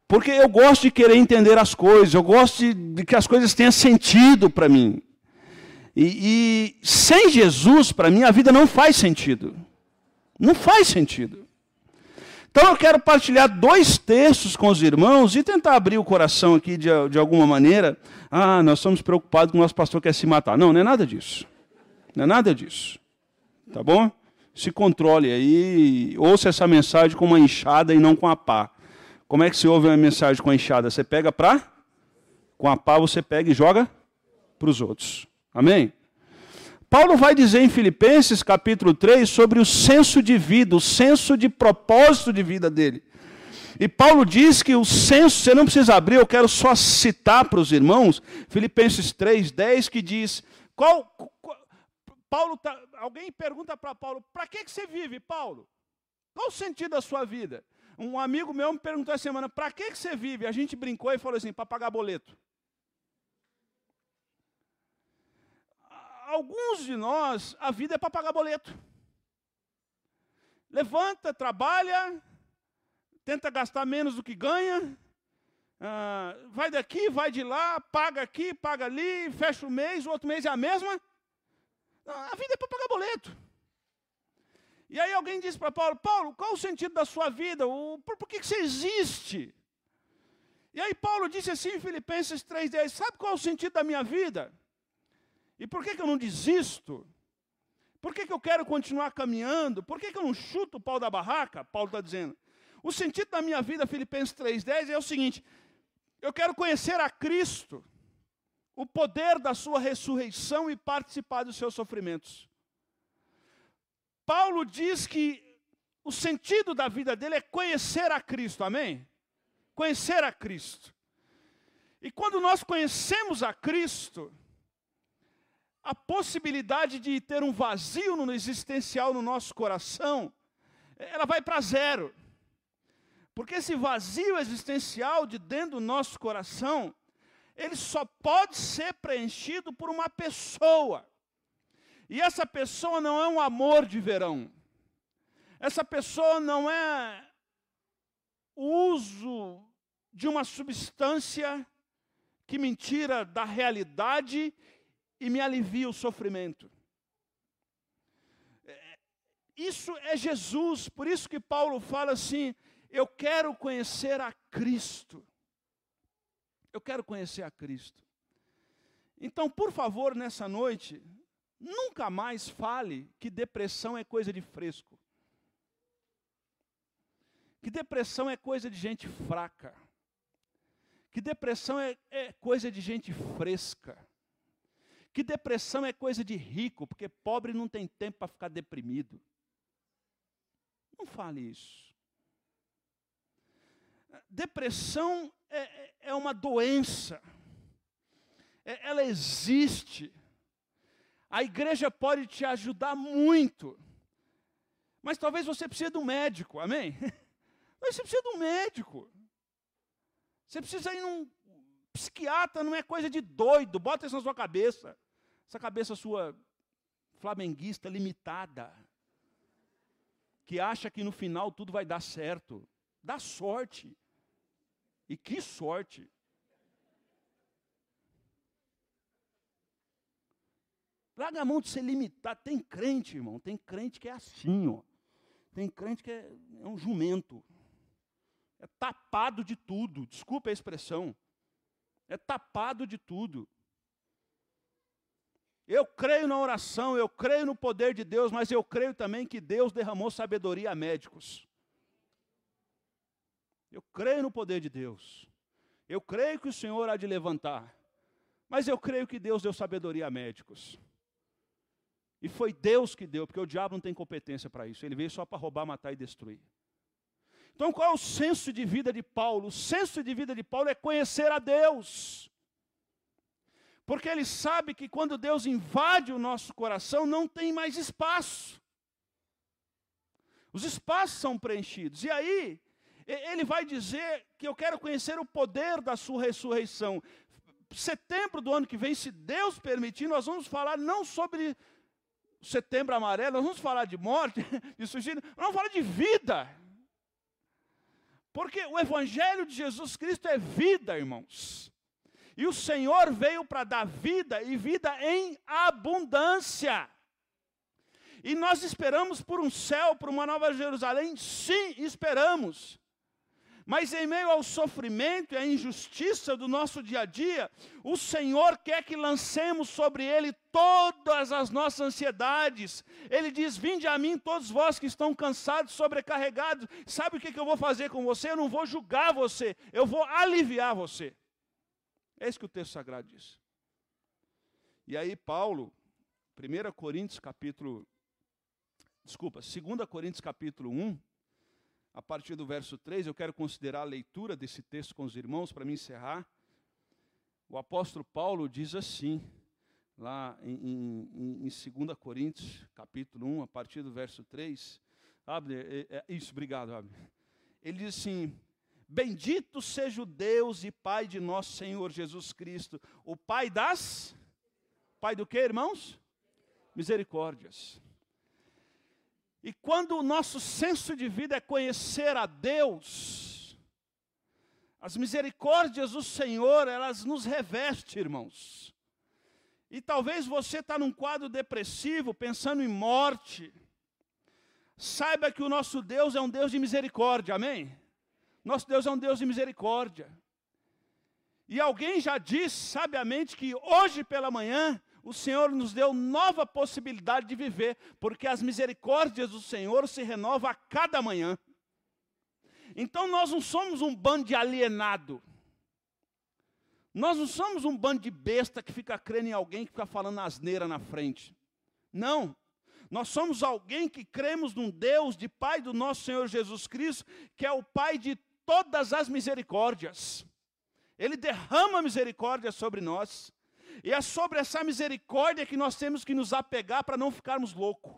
Porque eu gosto de querer entender as coisas, eu gosto de, de que as coisas tenham sentido para mim. E, e sem Jesus, para mim, a vida não faz sentido. Não faz sentido. Então eu quero partilhar dois textos com os irmãos e tentar abrir o coração aqui de, de alguma maneira. Ah, nós estamos preocupados com o nosso pastor quer se matar. Não, não é nada disso. Não é nada disso. Tá bom? Se controle aí, ouça essa mensagem com uma enxada e não com a pá. Como é que se ouve uma mensagem com a enxada? Você pega para? Com a pá você pega e joga para os outros. Amém? Paulo vai dizer em Filipenses capítulo 3 sobre o senso de vida, o senso de propósito de vida dele. E Paulo diz que o senso, você não precisa abrir, eu quero só citar para os irmãos, Filipenses 3, 10, que diz: qual, qual Paulo tá, alguém pergunta para Paulo, para que, que você vive, Paulo? Qual o sentido da sua vida? Um amigo meu me perguntou essa semana, para que, que você vive? A gente brincou e falou assim, para pagar boleto. Alguns de nós, a vida é para pagar boleto. Levanta, trabalha, tenta gastar menos do que ganha, ah, vai daqui, vai de lá, paga aqui, paga ali, fecha o mês, o outro mês é a mesma. A vida é para pagar boleto. E aí alguém disse para Paulo, Paulo, qual o sentido da sua vida? O, por, por que, que você existe? E aí Paulo disse assim em Filipenses 3,10, sabe qual é o sentido da minha vida? E por que, que eu não desisto? Por que, que eu quero continuar caminhando? Por que, que eu não chuto o pau da barraca? Paulo está dizendo. O sentido da minha vida, Filipenses 3,10, é o seguinte: eu quero conhecer a Cristo, o poder da sua ressurreição e participar dos seus sofrimentos. Paulo diz que o sentido da vida dele é conhecer a Cristo, amém? Conhecer a Cristo. E quando nós conhecemos a Cristo, a possibilidade de ter um vazio no existencial no nosso coração, ela vai para zero. Porque esse vazio existencial de dentro do nosso coração, ele só pode ser preenchido por uma pessoa. E essa pessoa não é um amor de verão. Essa pessoa não é o uso de uma substância que me tira da realidade e me alivia o sofrimento. É, isso é Jesus, por isso que Paulo fala assim: eu quero conhecer a Cristo. Eu quero conhecer a Cristo. Então, por favor, nessa noite, nunca mais fale que depressão é coisa de fresco. Que depressão é coisa de gente fraca. Que depressão é, é coisa de gente fresca que depressão é coisa de rico, porque pobre não tem tempo para ficar deprimido. Não fale isso. Depressão é, é, é uma doença. É, ela existe. A igreja pode te ajudar muito. Mas talvez você precise de um médico, amém? Mas você precisa de um médico. Você precisa ir num psiquiatra, não é coisa de doido, bota isso na sua cabeça. Essa cabeça sua flamenguista limitada, que acha que no final tudo vai dar certo. Dá sorte. E que sorte. Larga a mão de ser limitado. Tem crente, irmão. Tem crente que é assim, ó. Tem crente que é, é um jumento. É tapado de tudo. Desculpa a expressão. É tapado de tudo. Eu creio na oração, eu creio no poder de Deus, mas eu creio também que Deus derramou sabedoria a médicos. Eu creio no poder de Deus. Eu creio que o Senhor há de levantar. Mas eu creio que Deus deu sabedoria a médicos. E foi Deus que deu, porque o diabo não tem competência para isso. Ele veio só para roubar, matar e destruir. Então, qual é o senso de vida de Paulo? O senso de vida de Paulo é conhecer a Deus. Porque ele sabe que quando Deus invade o nosso coração, não tem mais espaço. Os espaços são preenchidos. E aí, ele vai dizer que eu quero conhecer o poder da sua ressurreição. Setembro do ano que vem, se Deus permitir, nós vamos falar não sobre setembro amarelo, nós vamos falar de morte, de suicídio, nós vamos falar de vida. Porque o Evangelho de Jesus Cristo é vida, irmãos. E o Senhor veio para dar vida e vida em abundância. E nós esperamos por um céu, por uma nova Jerusalém? Sim, esperamos. Mas em meio ao sofrimento e à injustiça do nosso dia a dia, o Senhor quer que lancemos sobre Ele todas as nossas ansiedades. Ele diz: Vinde a mim, todos vós que estão cansados, sobrecarregados. Sabe o que eu vou fazer com você? Eu não vou julgar você, eu vou aliviar você. É isso que o texto sagrado diz. E aí, Paulo, 1 Coríntios capítulo. Desculpa, 2 Coríntios capítulo 1, a partir do verso 3, eu quero considerar a leitura desse texto com os irmãos para me encerrar. O apóstolo Paulo diz assim, lá em, em, em 2 Coríntios, capítulo 1, a partir do verso 3. Abner, é, é, isso, obrigado, Abner. Ele diz assim: Bendito seja o Deus e Pai de nosso Senhor Jesus Cristo, o Pai das. Pai do que, irmãos? Misericórdias e quando o nosso senso de vida é conhecer a Deus, as misericórdias do Senhor, elas nos revestem, irmãos. E talvez você está num quadro depressivo, pensando em morte. Saiba que o nosso Deus é um Deus de misericórdia, amém? Nosso Deus é um Deus de misericórdia. E alguém já disse sabiamente que hoje pela manhã o Senhor nos deu nova possibilidade de viver, porque as misericórdias do Senhor se renovam a cada manhã. Então nós não somos um bando de alienado. Nós não somos um bando de besta que fica crendo em alguém que fica falando asneira na frente. Não. Nós somos alguém que cremos num Deus de Pai do nosso Senhor Jesus Cristo, que é o Pai de todas as misericórdias. Ele derrama misericórdia sobre nós. E é sobre essa misericórdia que nós temos que nos apegar para não ficarmos loucos.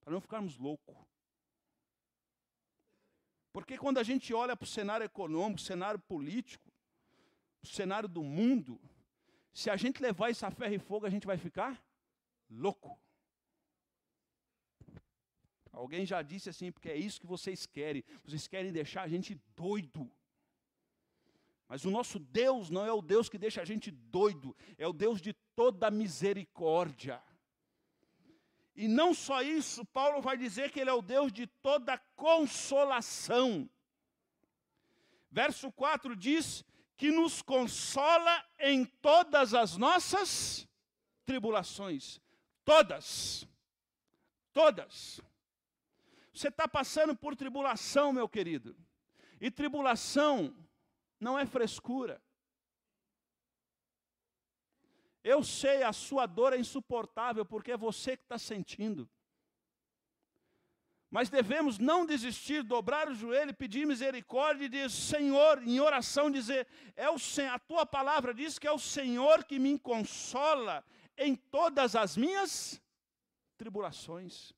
Para não ficarmos loucos. Porque quando a gente olha para o cenário econômico, cenário político, o cenário do mundo, se a gente levar isso a ferro e fogo, a gente vai ficar louco. Alguém já disse assim, porque é isso que vocês querem. Vocês querem deixar a gente doido. Mas o nosso Deus não é o Deus que deixa a gente doido, é o Deus de toda misericórdia. E não só isso, Paulo vai dizer que ele é o Deus de toda consolação. Verso 4 diz que nos consola em todas as nossas tribulações. Todas. Todas. Você está passando por tribulação, meu querido. E tribulação não é frescura. Eu sei, a sua dor é insuportável, porque é você que está sentindo. Mas devemos não desistir, dobrar o joelho, pedir misericórdia e dizer, Senhor, em oração, dizer, é o a tua palavra diz que é o Senhor que me consola em todas as minhas tribulações.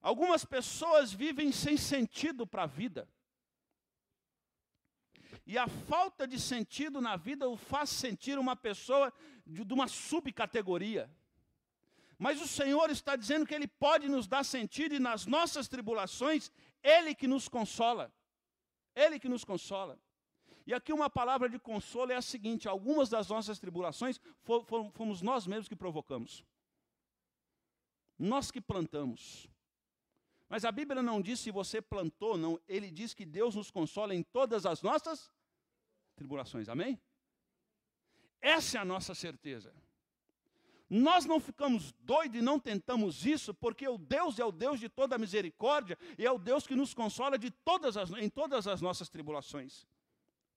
Algumas pessoas vivem sem sentido para a vida. E a falta de sentido na vida o faz sentir uma pessoa de, uma subcategoria. Mas o Senhor está dizendo que Ele pode nos dar sentido e nas nossas tribulações, Ele que nos consola. Ele que nos consola. E aqui uma palavra de consolo é a seguinte: algumas das nossas tribulações fomos nós mesmos que provocamos. Nós que plantamos. Mas a Bíblia não diz se você plantou, não. Ele diz que Deus nos consola em todas as nossas tribulações. Amém? Essa é a nossa certeza. Nós não ficamos doidos e não tentamos isso, porque o Deus é o Deus de toda misericórdia e é o Deus que nos consola de todas as, em todas as nossas tribulações.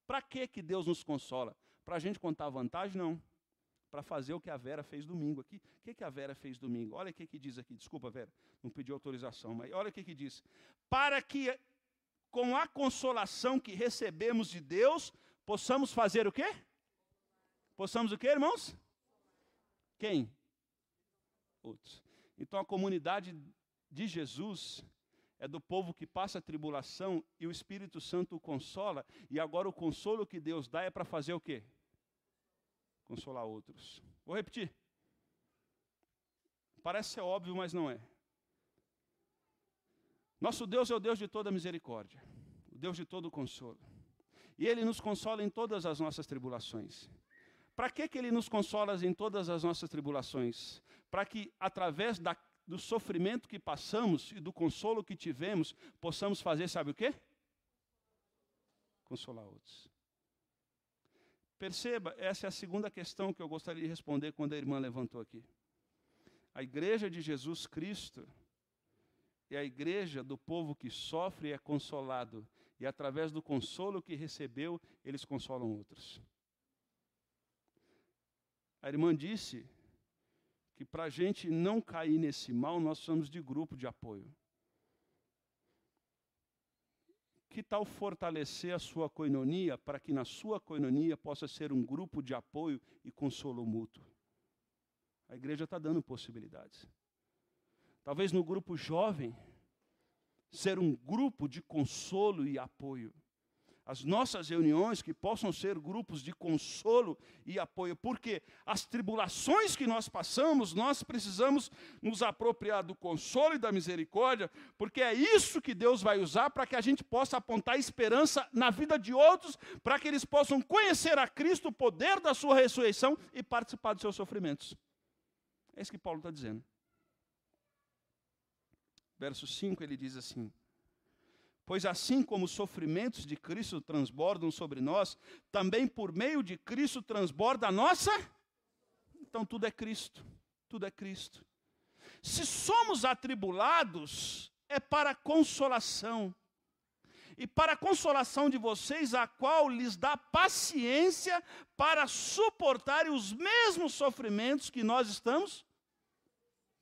Para que, que Deus nos consola? Para a gente contar vantagem? Não. Para fazer o que a Vera fez domingo aqui. O que, que a Vera fez domingo? Olha o que, que diz aqui. Desculpa, Vera, não pedi autorização, mas olha o que, que diz. Para que, com a consolação que recebemos de Deus, possamos fazer o quê? Possamos o quê, irmãos? Quem? Outros. Então a comunidade de Jesus é do povo que passa a tribulação e o Espírito Santo o consola, e agora o consolo que Deus dá é para fazer o quê? Consolar outros. Vou repetir. Parece ser óbvio, mas não é. Nosso Deus é o Deus de toda misericórdia, o Deus de todo consolo. E Ele nos consola em todas as nossas tribulações. Para que, que Ele nos consola em todas as nossas tribulações? para que, através da, do sofrimento que passamos e do consolo que tivemos, possamos fazer, sabe o quê? Consolar outros. Perceba, essa é a segunda questão que eu gostaria de responder quando a irmã levantou aqui. A igreja de Jesus Cristo é a igreja do povo que sofre e é consolado, e através do consolo que recebeu, eles consolam outros. A irmã disse que para a gente não cair nesse mal, nós precisamos de grupo de apoio. Que tal fortalecer a sua coinonia para que na sua coinonia possa ser um grupo de apoio e consolo mútuo? A igreja está dando possibilidades. Talvez no grupo jovem, ser um grupo de consolo e apoio as nossas reuniões que possam ser grupos de consolo e apoio, porque as tribulações que nós passamos, nós precisamos nos apropriar do consolo e da misericórdia, porque é isso que Deus vai usar para que a gente possa apontar esperança na vida de outros, para que eles possam conhecer a Cristo, o poder da sua ressurreição e participar dos seus sofrimentos. É isso que Paulo está dizendo. Verso 5 ele diz assim: Pois assim como os sofrimentos de Cristo transbordam sobre nós, também por meio de Cristo transborda a nossa. Então tudo é Cristo, tudo é Cristo. Se somos atribulados, é para consolação. E para consolação de vocês, a qual lhes dá paciência para suportarem os mesmos sofrimentos que nós estamos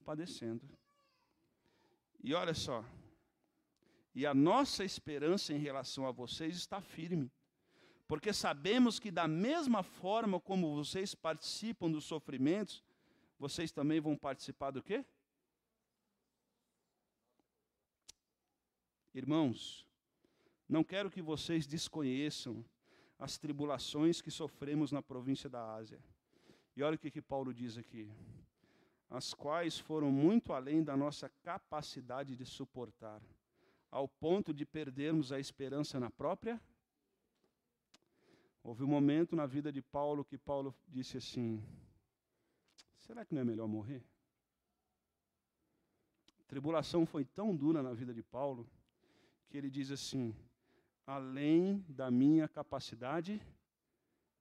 padecendo. E olha só, e a nossa esperança em relação a vocês está firme. Porque sabemos que, da mesma forma como vocês participam dos sofrimentos, vocês também vão participar do quê? Irmãos, não quero que vocês desconheçam as tribulações que sofremos na província da Ásia. E olha o que, que Paulo diz aqui: as quais foram muito além da nossa capacidade de suportar ao ponto de perdermos a esperança na própria? Houve um momento na vida de Paulo que Paulo disse assim: será que não é melhor morrer? A tribulação foi tão dura na vida de Paulo que ele diz assim: além da minha capacidade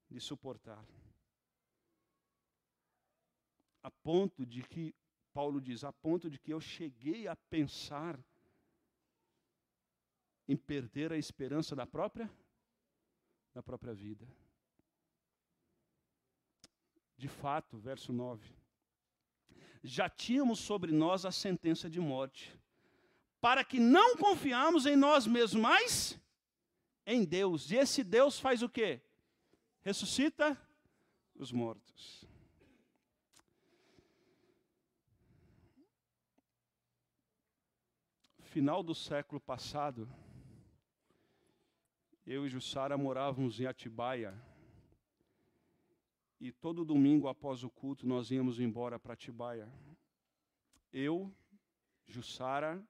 de suportar. A ponto de que, Paulo diz, a ponto de que eu cheguei a pensar em perder a esperança da própria da própria vida. De fato, verso 9. Já tínhamos sobre nós a sentença de morte, para que não confiamos em nós mesmos, mas em Deus. E esse Deus faz o quê? Ressuscita os mortos. Final do século passado, eu e Jussara morávamos em Atibaia. E todo domingo após o culto nós íamos embora para Atibaia. Eu, Jussara,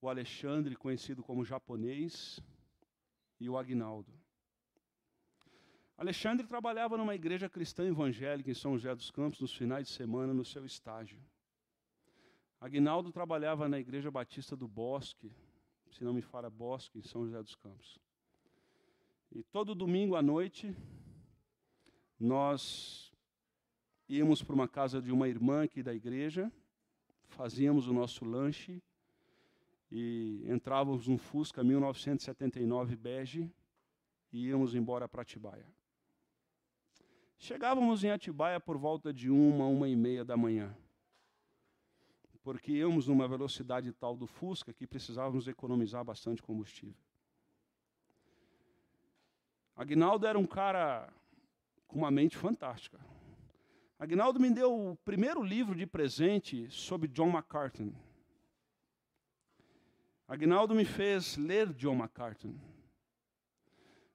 o Alexandre, conhecido como japonês, e o Agnaldo. Alexandre trabalhava numa igreja cristã evangélica em São José dos Campos nos finais de semana no seu estágio. Agnaldo trabalhava na igreja batista do Bosque, se não me falha, Bosque, em São José dos Campos. E todo domingo à noite, nós íamos para uma casa de uma irmã aqui da igreja, fazíamos o nosso lanche e entrávamos num Fusca 1979 bege e íamos embora para Atibaia. Chegávamos em Atibaia por volta de uma, uma e meia da manhã porque íamos numa velocidade tal do Fusca que precisávamos economizar bastante combustível. Agnaldo era um cara com uma mente fantástica. Agnaldo me deu o primeiro livro de presente sobre John McCartney. Agnaldo me fez ler John McCartney.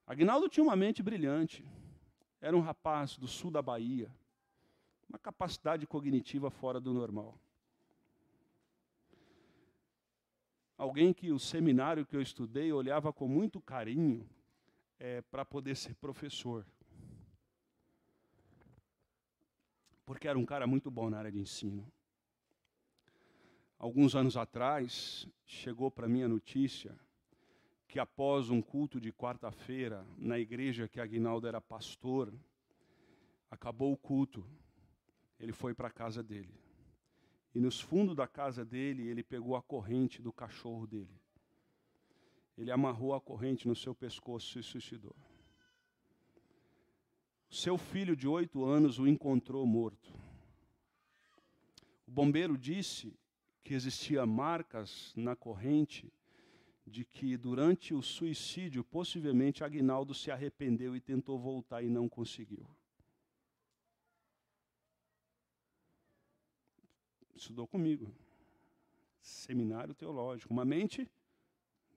Agnaldo tinha uma mente brilhante. Era um rapaz do sul da Bahia. Uma capacidade cognitiva fora do normal. Alguém que o seminário que eu estudei olhava com muito carinho é, para poder ser professor. porque era um cara muito bom na área de ensino. Alguns anos atrás, chegou para mim a notícia que após um culto de quarta-feira na igreja que Aguinaldo era pastor, acabou o culto, ele foi para a casa dele. E nos fundos da casa dele, ele pegou a corrente do cachorro dele. Ele amarrou a corrente no seu pescoço e se suicidou. Seu filho de oito anos o encontrou morto. O bombeiro disse que existia marcas na corrente de que durante o suicídio, possivelmente Agnaldo se arrependeu e tentou voltar e não conseguiu. Estudou comigo. Seminário teológico, uma mente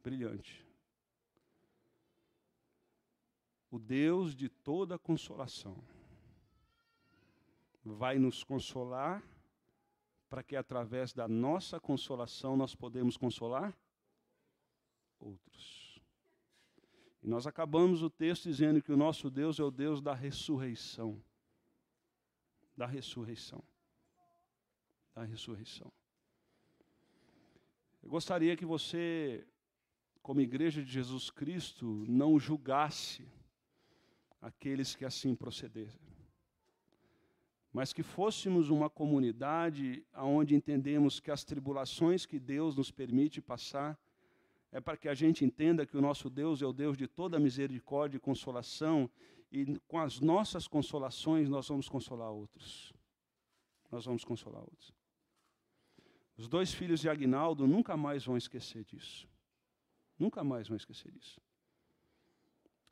brilhante. O Deus de toda consolação vai nos consolar para que através da nossa consolação nós podemos consolar outros. E nós acabamos o texto dizendo que o nosso Deus é o Deus da ressurreição. Da ressurreição. Da ressurreição. Eu gostaria que você, como igreja de Jesus Cristo, não julgasse aqueles que assim procederem mas que fôssemos uma comunidade onde entendemos que as tribulações que Deus nos permite passar é para que a gente entenda que o nosso Deus é o Deus de toda misericórdia e consolação, e com as nossas consolações nós vamos consolar outros. Nós vamos consolar outros. Os dois filhos de Agnaldo nunca mais vão esquecer disso. Nunca mais vão esquecer disso.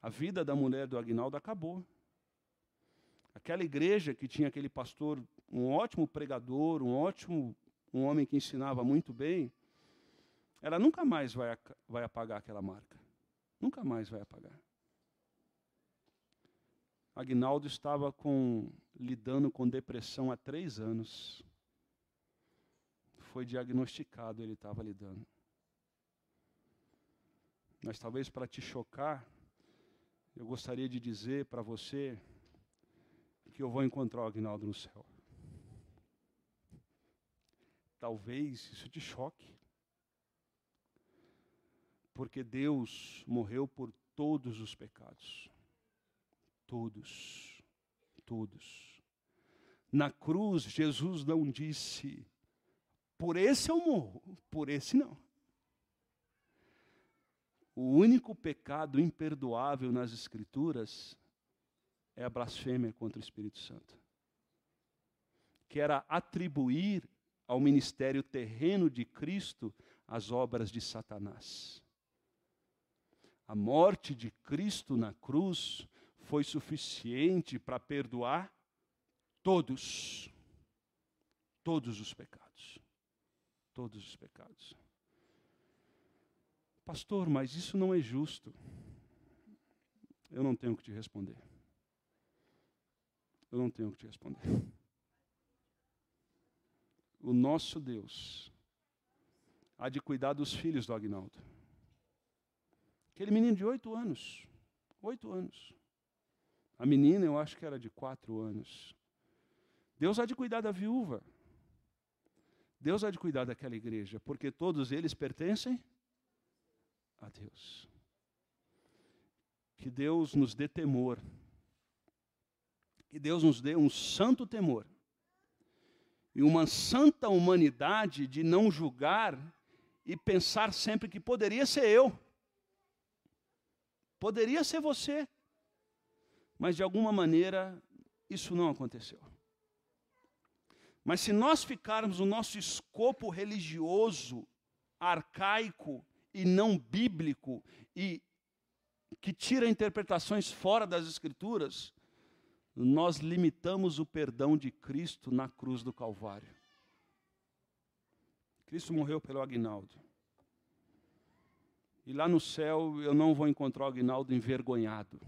A vida da mulher do Agnaldo acabou. Aquela igreja que tinha aquele pastor, um ótimo pregador, um ótimo um homem que ensinava muito bem, ela nunca mais vai, vai apagar aquela marca. Nunca mais vai apagar. Agnaldo estava com, lidando com depressão há três anos. Foi diagnosticado, ele estava lidando. Mas talvez para te chocar, eu gostaria de dizer para você que eu vou encontrar o Agnaldo no céu. Talvez isso te choque. Porque Deus morreu por todos os pecados. Todos. Todos. Na cruz, Jesus não disse: por esse eu morro, por esse não. O único pecado imperdoável nas Escrituras é a blasfêmia contra o Espírito Santo. Que era atribuir ao ministério terreno de Cristo as obras de Satanás. A morte de Cristo na cruz foi suficiente para perdoar todos, todos os pecados. Todos os pecados. Pastor, mas isso não é justo. Eu não tenho que te responder. Eu não tenho que te responder. O nosso Deus há de cuidar dos filhos do Agnaldo. Aquele menino de oito anos. Oito anos. A menina, eu acho que era de quatro anos. Deus há de cuidar da viúva. Deus há de cuidar daquela igreja, porque todos eles pertencem a Deus. Que Deus nos dê temor que Deus nos dê um santo temor e uma santa humanidade de não julgar e pensar sempre que poderia ser eu, poderia ser você, mas de alguma maneira isso não aconteceu. Mas se nós ficarmos no nosso escopo religioso, arcaico e não bíblico, e que tira interpretações fora das Escrituras, nós limitamos o perdão de Cristo na cruz do Calvário. Cristo morreu pelo Agnaldo. E lá no céu eu não vou encontrar o Agnaldo envergonhado.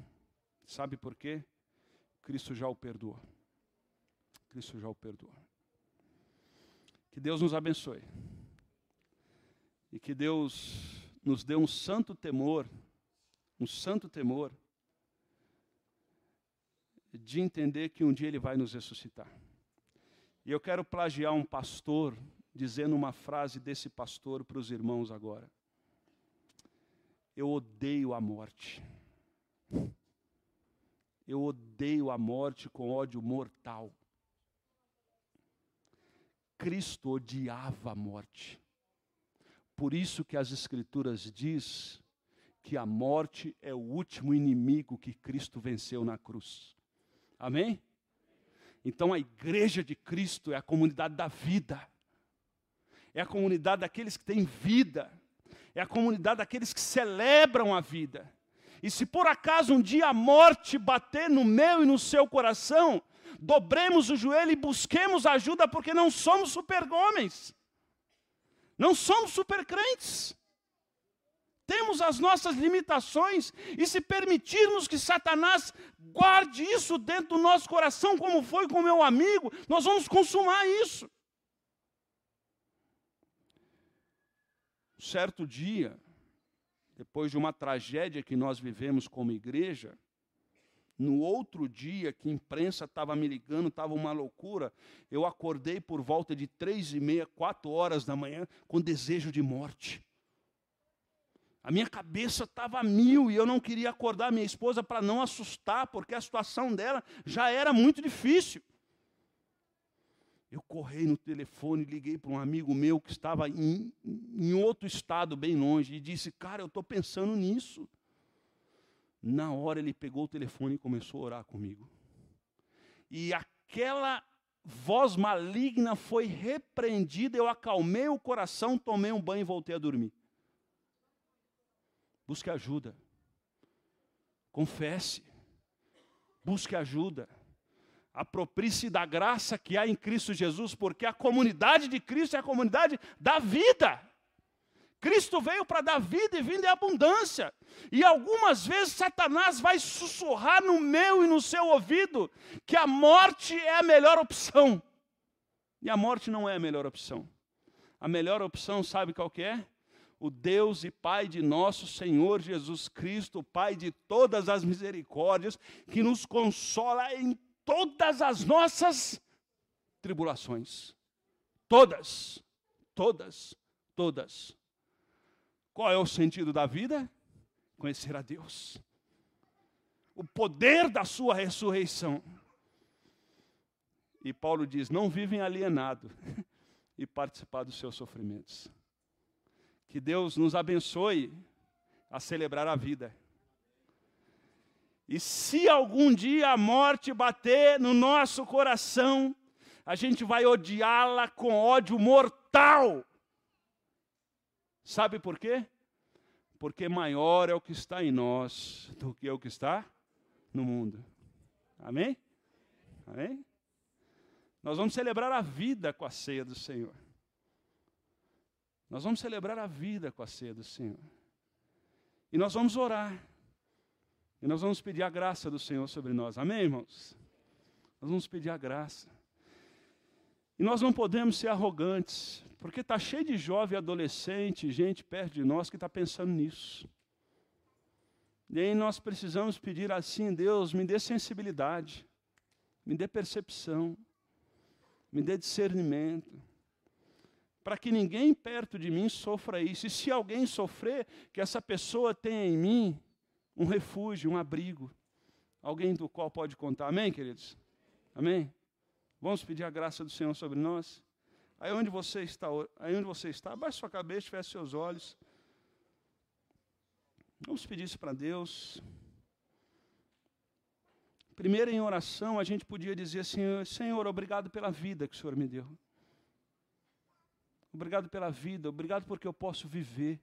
Sabe por quê? Cristo já o perdoou. Cristo já o perdoou. Que Deus nos abençoe. E que Deus nos dê um santo temor, um santo temor de entender que um dia Ele vai nos ressuscitar. E eu quero plagiar um pastor, dizendo uma frase desse pastor para os irmãos agora. Eu odeio a morte. Eu odeio a morte com ódio mortal. Cristo odiava a morte. Por isso que as escrituras diz que a morte é o último inimigo que Cristo venceu na cruz. Amém? Então a igreja de Cristo é a comunidade da vida. É a comunidade daqueles que têm vida. É a comunidade daqueles que celebram a vida. E se por acaso um dia a morte bater no meu e no seu coração, dobremos o joelho e busquemos ajuda, porque não somos super-homens. Não somos super-crentes. Temos as nossas limitações, e se permitirmos que Satanás guarde isso dentro do nosso coração, como foi com meu amigo, nós vamos consumar isso. Certo dia, depois de uma tragédia que nós vivemos como igreja, no outro dia que a imprensa estava me ligando, estava uma loucura, eu acordei por volta de três e meia, quatro horas da manhã, com desejo de morte. A minha cabeça estava mil e eu não queria acordar minha esposa para não assustar, porque a situação dela já era muito difícil. Eu corri no telefone, liguei para um amigo meu que estava em, em outro estado, bem longe, e disse: Cara, eu estou pensando nisso. Na hora ele pegou o telefone e começou a orar comigo. E aquela voz maligna foi repreendida, eu acalmei o coração, tomei um banho e voltei a dormir. Busque ajuda. Confesse. Busque ajuda. Aproprie-se da graça que há em Cristo Jesus, porque a comunidade de Cristo é a comunidade da vida. Cristo veio para dar vida e vida em abundância. E algumas vezes Satanás vai sussurrar no meu e no seu ouvido que a morte é a melhor opção. E a morte não é a melhor opção. A melhor opção, sabe qual que é? O Deus e Pai de nosso Senhor Jesus Cristo, Pai de todas as misericórdias, que nos consola em todas as nossas tribulações. Todas, todas, todas. Qual é o sentido da vida? Conhecer a Deus. O poder da sua ressurreição. E Paulo diz: não vivem alienado e participar dos seus sofrimentos. Que Deus nos abençoe a celebrar a vida. E se algum dia a morte bater no nosso coração, a gente vai odiá-la com ódio mortal. Sabe por quê? Porque maior é o que está em nós do que o que está no mundo. Amém? Amém? Nós vamos celebrar a vida com a ceia do Senhor. Nós vamos celebrar a vida com a ceia do Senhor. E nós vamos orar. E nós vamos pedir a graça do Senhor sobre nós. Amém, irmãos? Nós vamos pedir a graça. E nós não podemos ser arrogantes. Porque está cheio de jovem, adolescente, gente perto de nós que está pensando nisso. E aí nós precisamos pedir assim, Deus, me dê sensibilidade, me dê percepção, me dê discernimento, para que ninguém perto de mim sofra isso. E se alguém sofrer, que essa pessoa tenha em mim um refúgio, um abrigo, alguém do qual pode contar. Amém, queridos? Amém? Vamos pedir a graça do Senhor sobre nós? Aí onde você está, aí onde você está, abaixe sua cabeça, feche seus olhos. Vamos pedir isso para Deus. Primeiro em oração, a gente podia dizer assim: Senhor, obrigado pela vida que o Senhor me deu. Obrigado pela vida, obrigado porque eu posso viver.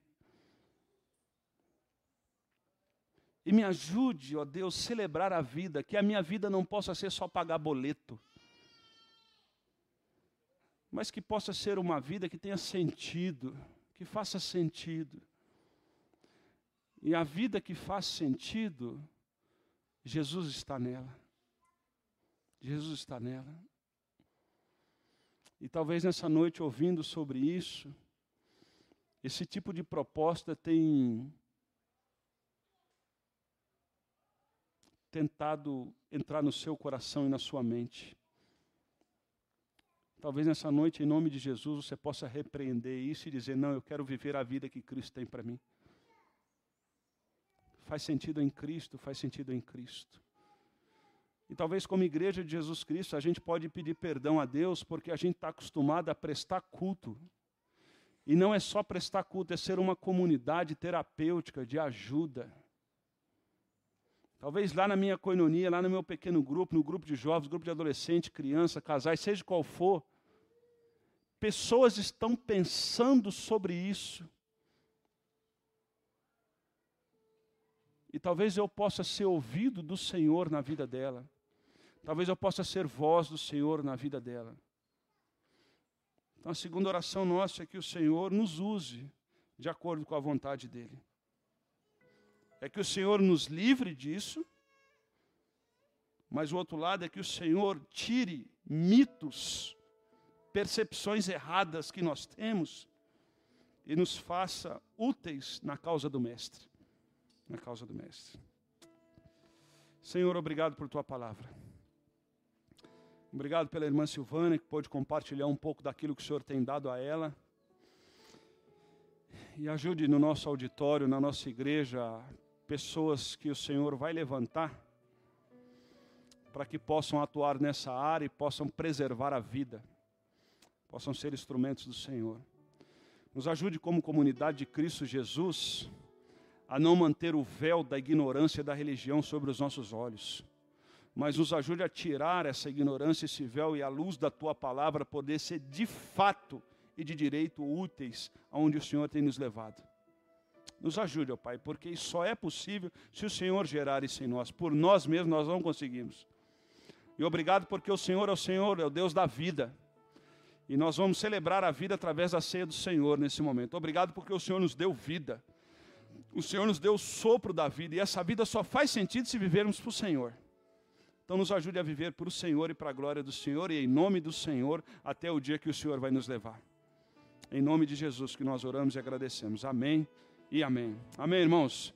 E me ajude, ó Deus, celebrar a vida, que a minha vida não possa ser só pagar boleto mas que possa ser uma vida que tenha sentido, que faça sentido. E a vida que faz sentido, Jesus está nela. Jesus está nela. E talvez nessa noite, ouvindo sobre isso, esse tipo de proposta tem tentado entrar no seu coração e na sua mente. Talvez nessa noite, em nome de Jesus, você possa repreender isso e dizer: Não, eu quero viver a vida que Cristo tem para mim. Faz sentido em Cristo, faz sentido em Cristo. E talvez, como igreja de Jesus Cristo, a gente pode pedir perdão a Deus porque a gente está acostumado a prestar culto. E não é só prestar culto, é ser uma comunidade terapêutica de ajuda. Talvez lá na minha coinonia, lá no meu pequeno grupo, no grupo de jovens, grupo de adolescentes, crianças, casais, seja qual for, pessoas estão pensando sobre isso. E talvez eu possa ser ouvido do Senhor na vida dela. Talvez eu possa ser voz do Senhor na vida dela. Então, a segunda oração nossa é que o Senhor nos use de acordo com a vontade dEle. É que o Senhor nos livre disso, mas o outro lado é que o Senhor tire mitos, percepções erradas que nós temos e nos faça úteis na causa do Mestre. Na causa do Mestre. Senhor, obrigado por tua palavra. Obrigado pela irmã Silvana, que pôde compartilhar um pouco daquilo que o Senhor tem dado a ela. E ajude no nosso auditório, na nossa igreja, pessoas que o Senhor vai levantar para que possam atuar nessa área e possam preservar a vida, possam ser instrumentos do Senhor. Nos ajude como comunidade de Cristo Jesus a não manter o véu da ignorância da religião sobre os nossos olhos mas nos ajude a tirar essa ignorância, esse véu e a luz da tua palavra poder ser de fato e de direito úteis aonde o Senhor tem nos levado. Nos ajude, ó Pai, porque isso só é possível se o Senhor gerar isso em nós. Por nós mesmos nós não conseguimos. E obrigado porque o Senhor é o Senhor, é o Deus da vida. E nós vamos celebrar a vida através da ceia do Senhor nesse momento. Obrigado porque o Senhor nos deu vida. O Senhor nos deu o sopro da vida. E essa vida só faz sentido se vivermos para o Senhor. Então nos ajude a viver para o Senhor e para a glória do Senhor e em nome do Senhor até o dia que o Senhor vai nos levar. Em nome de Jesus que nós oramos e agradecemos. Amém e amém. Amém, irmãos.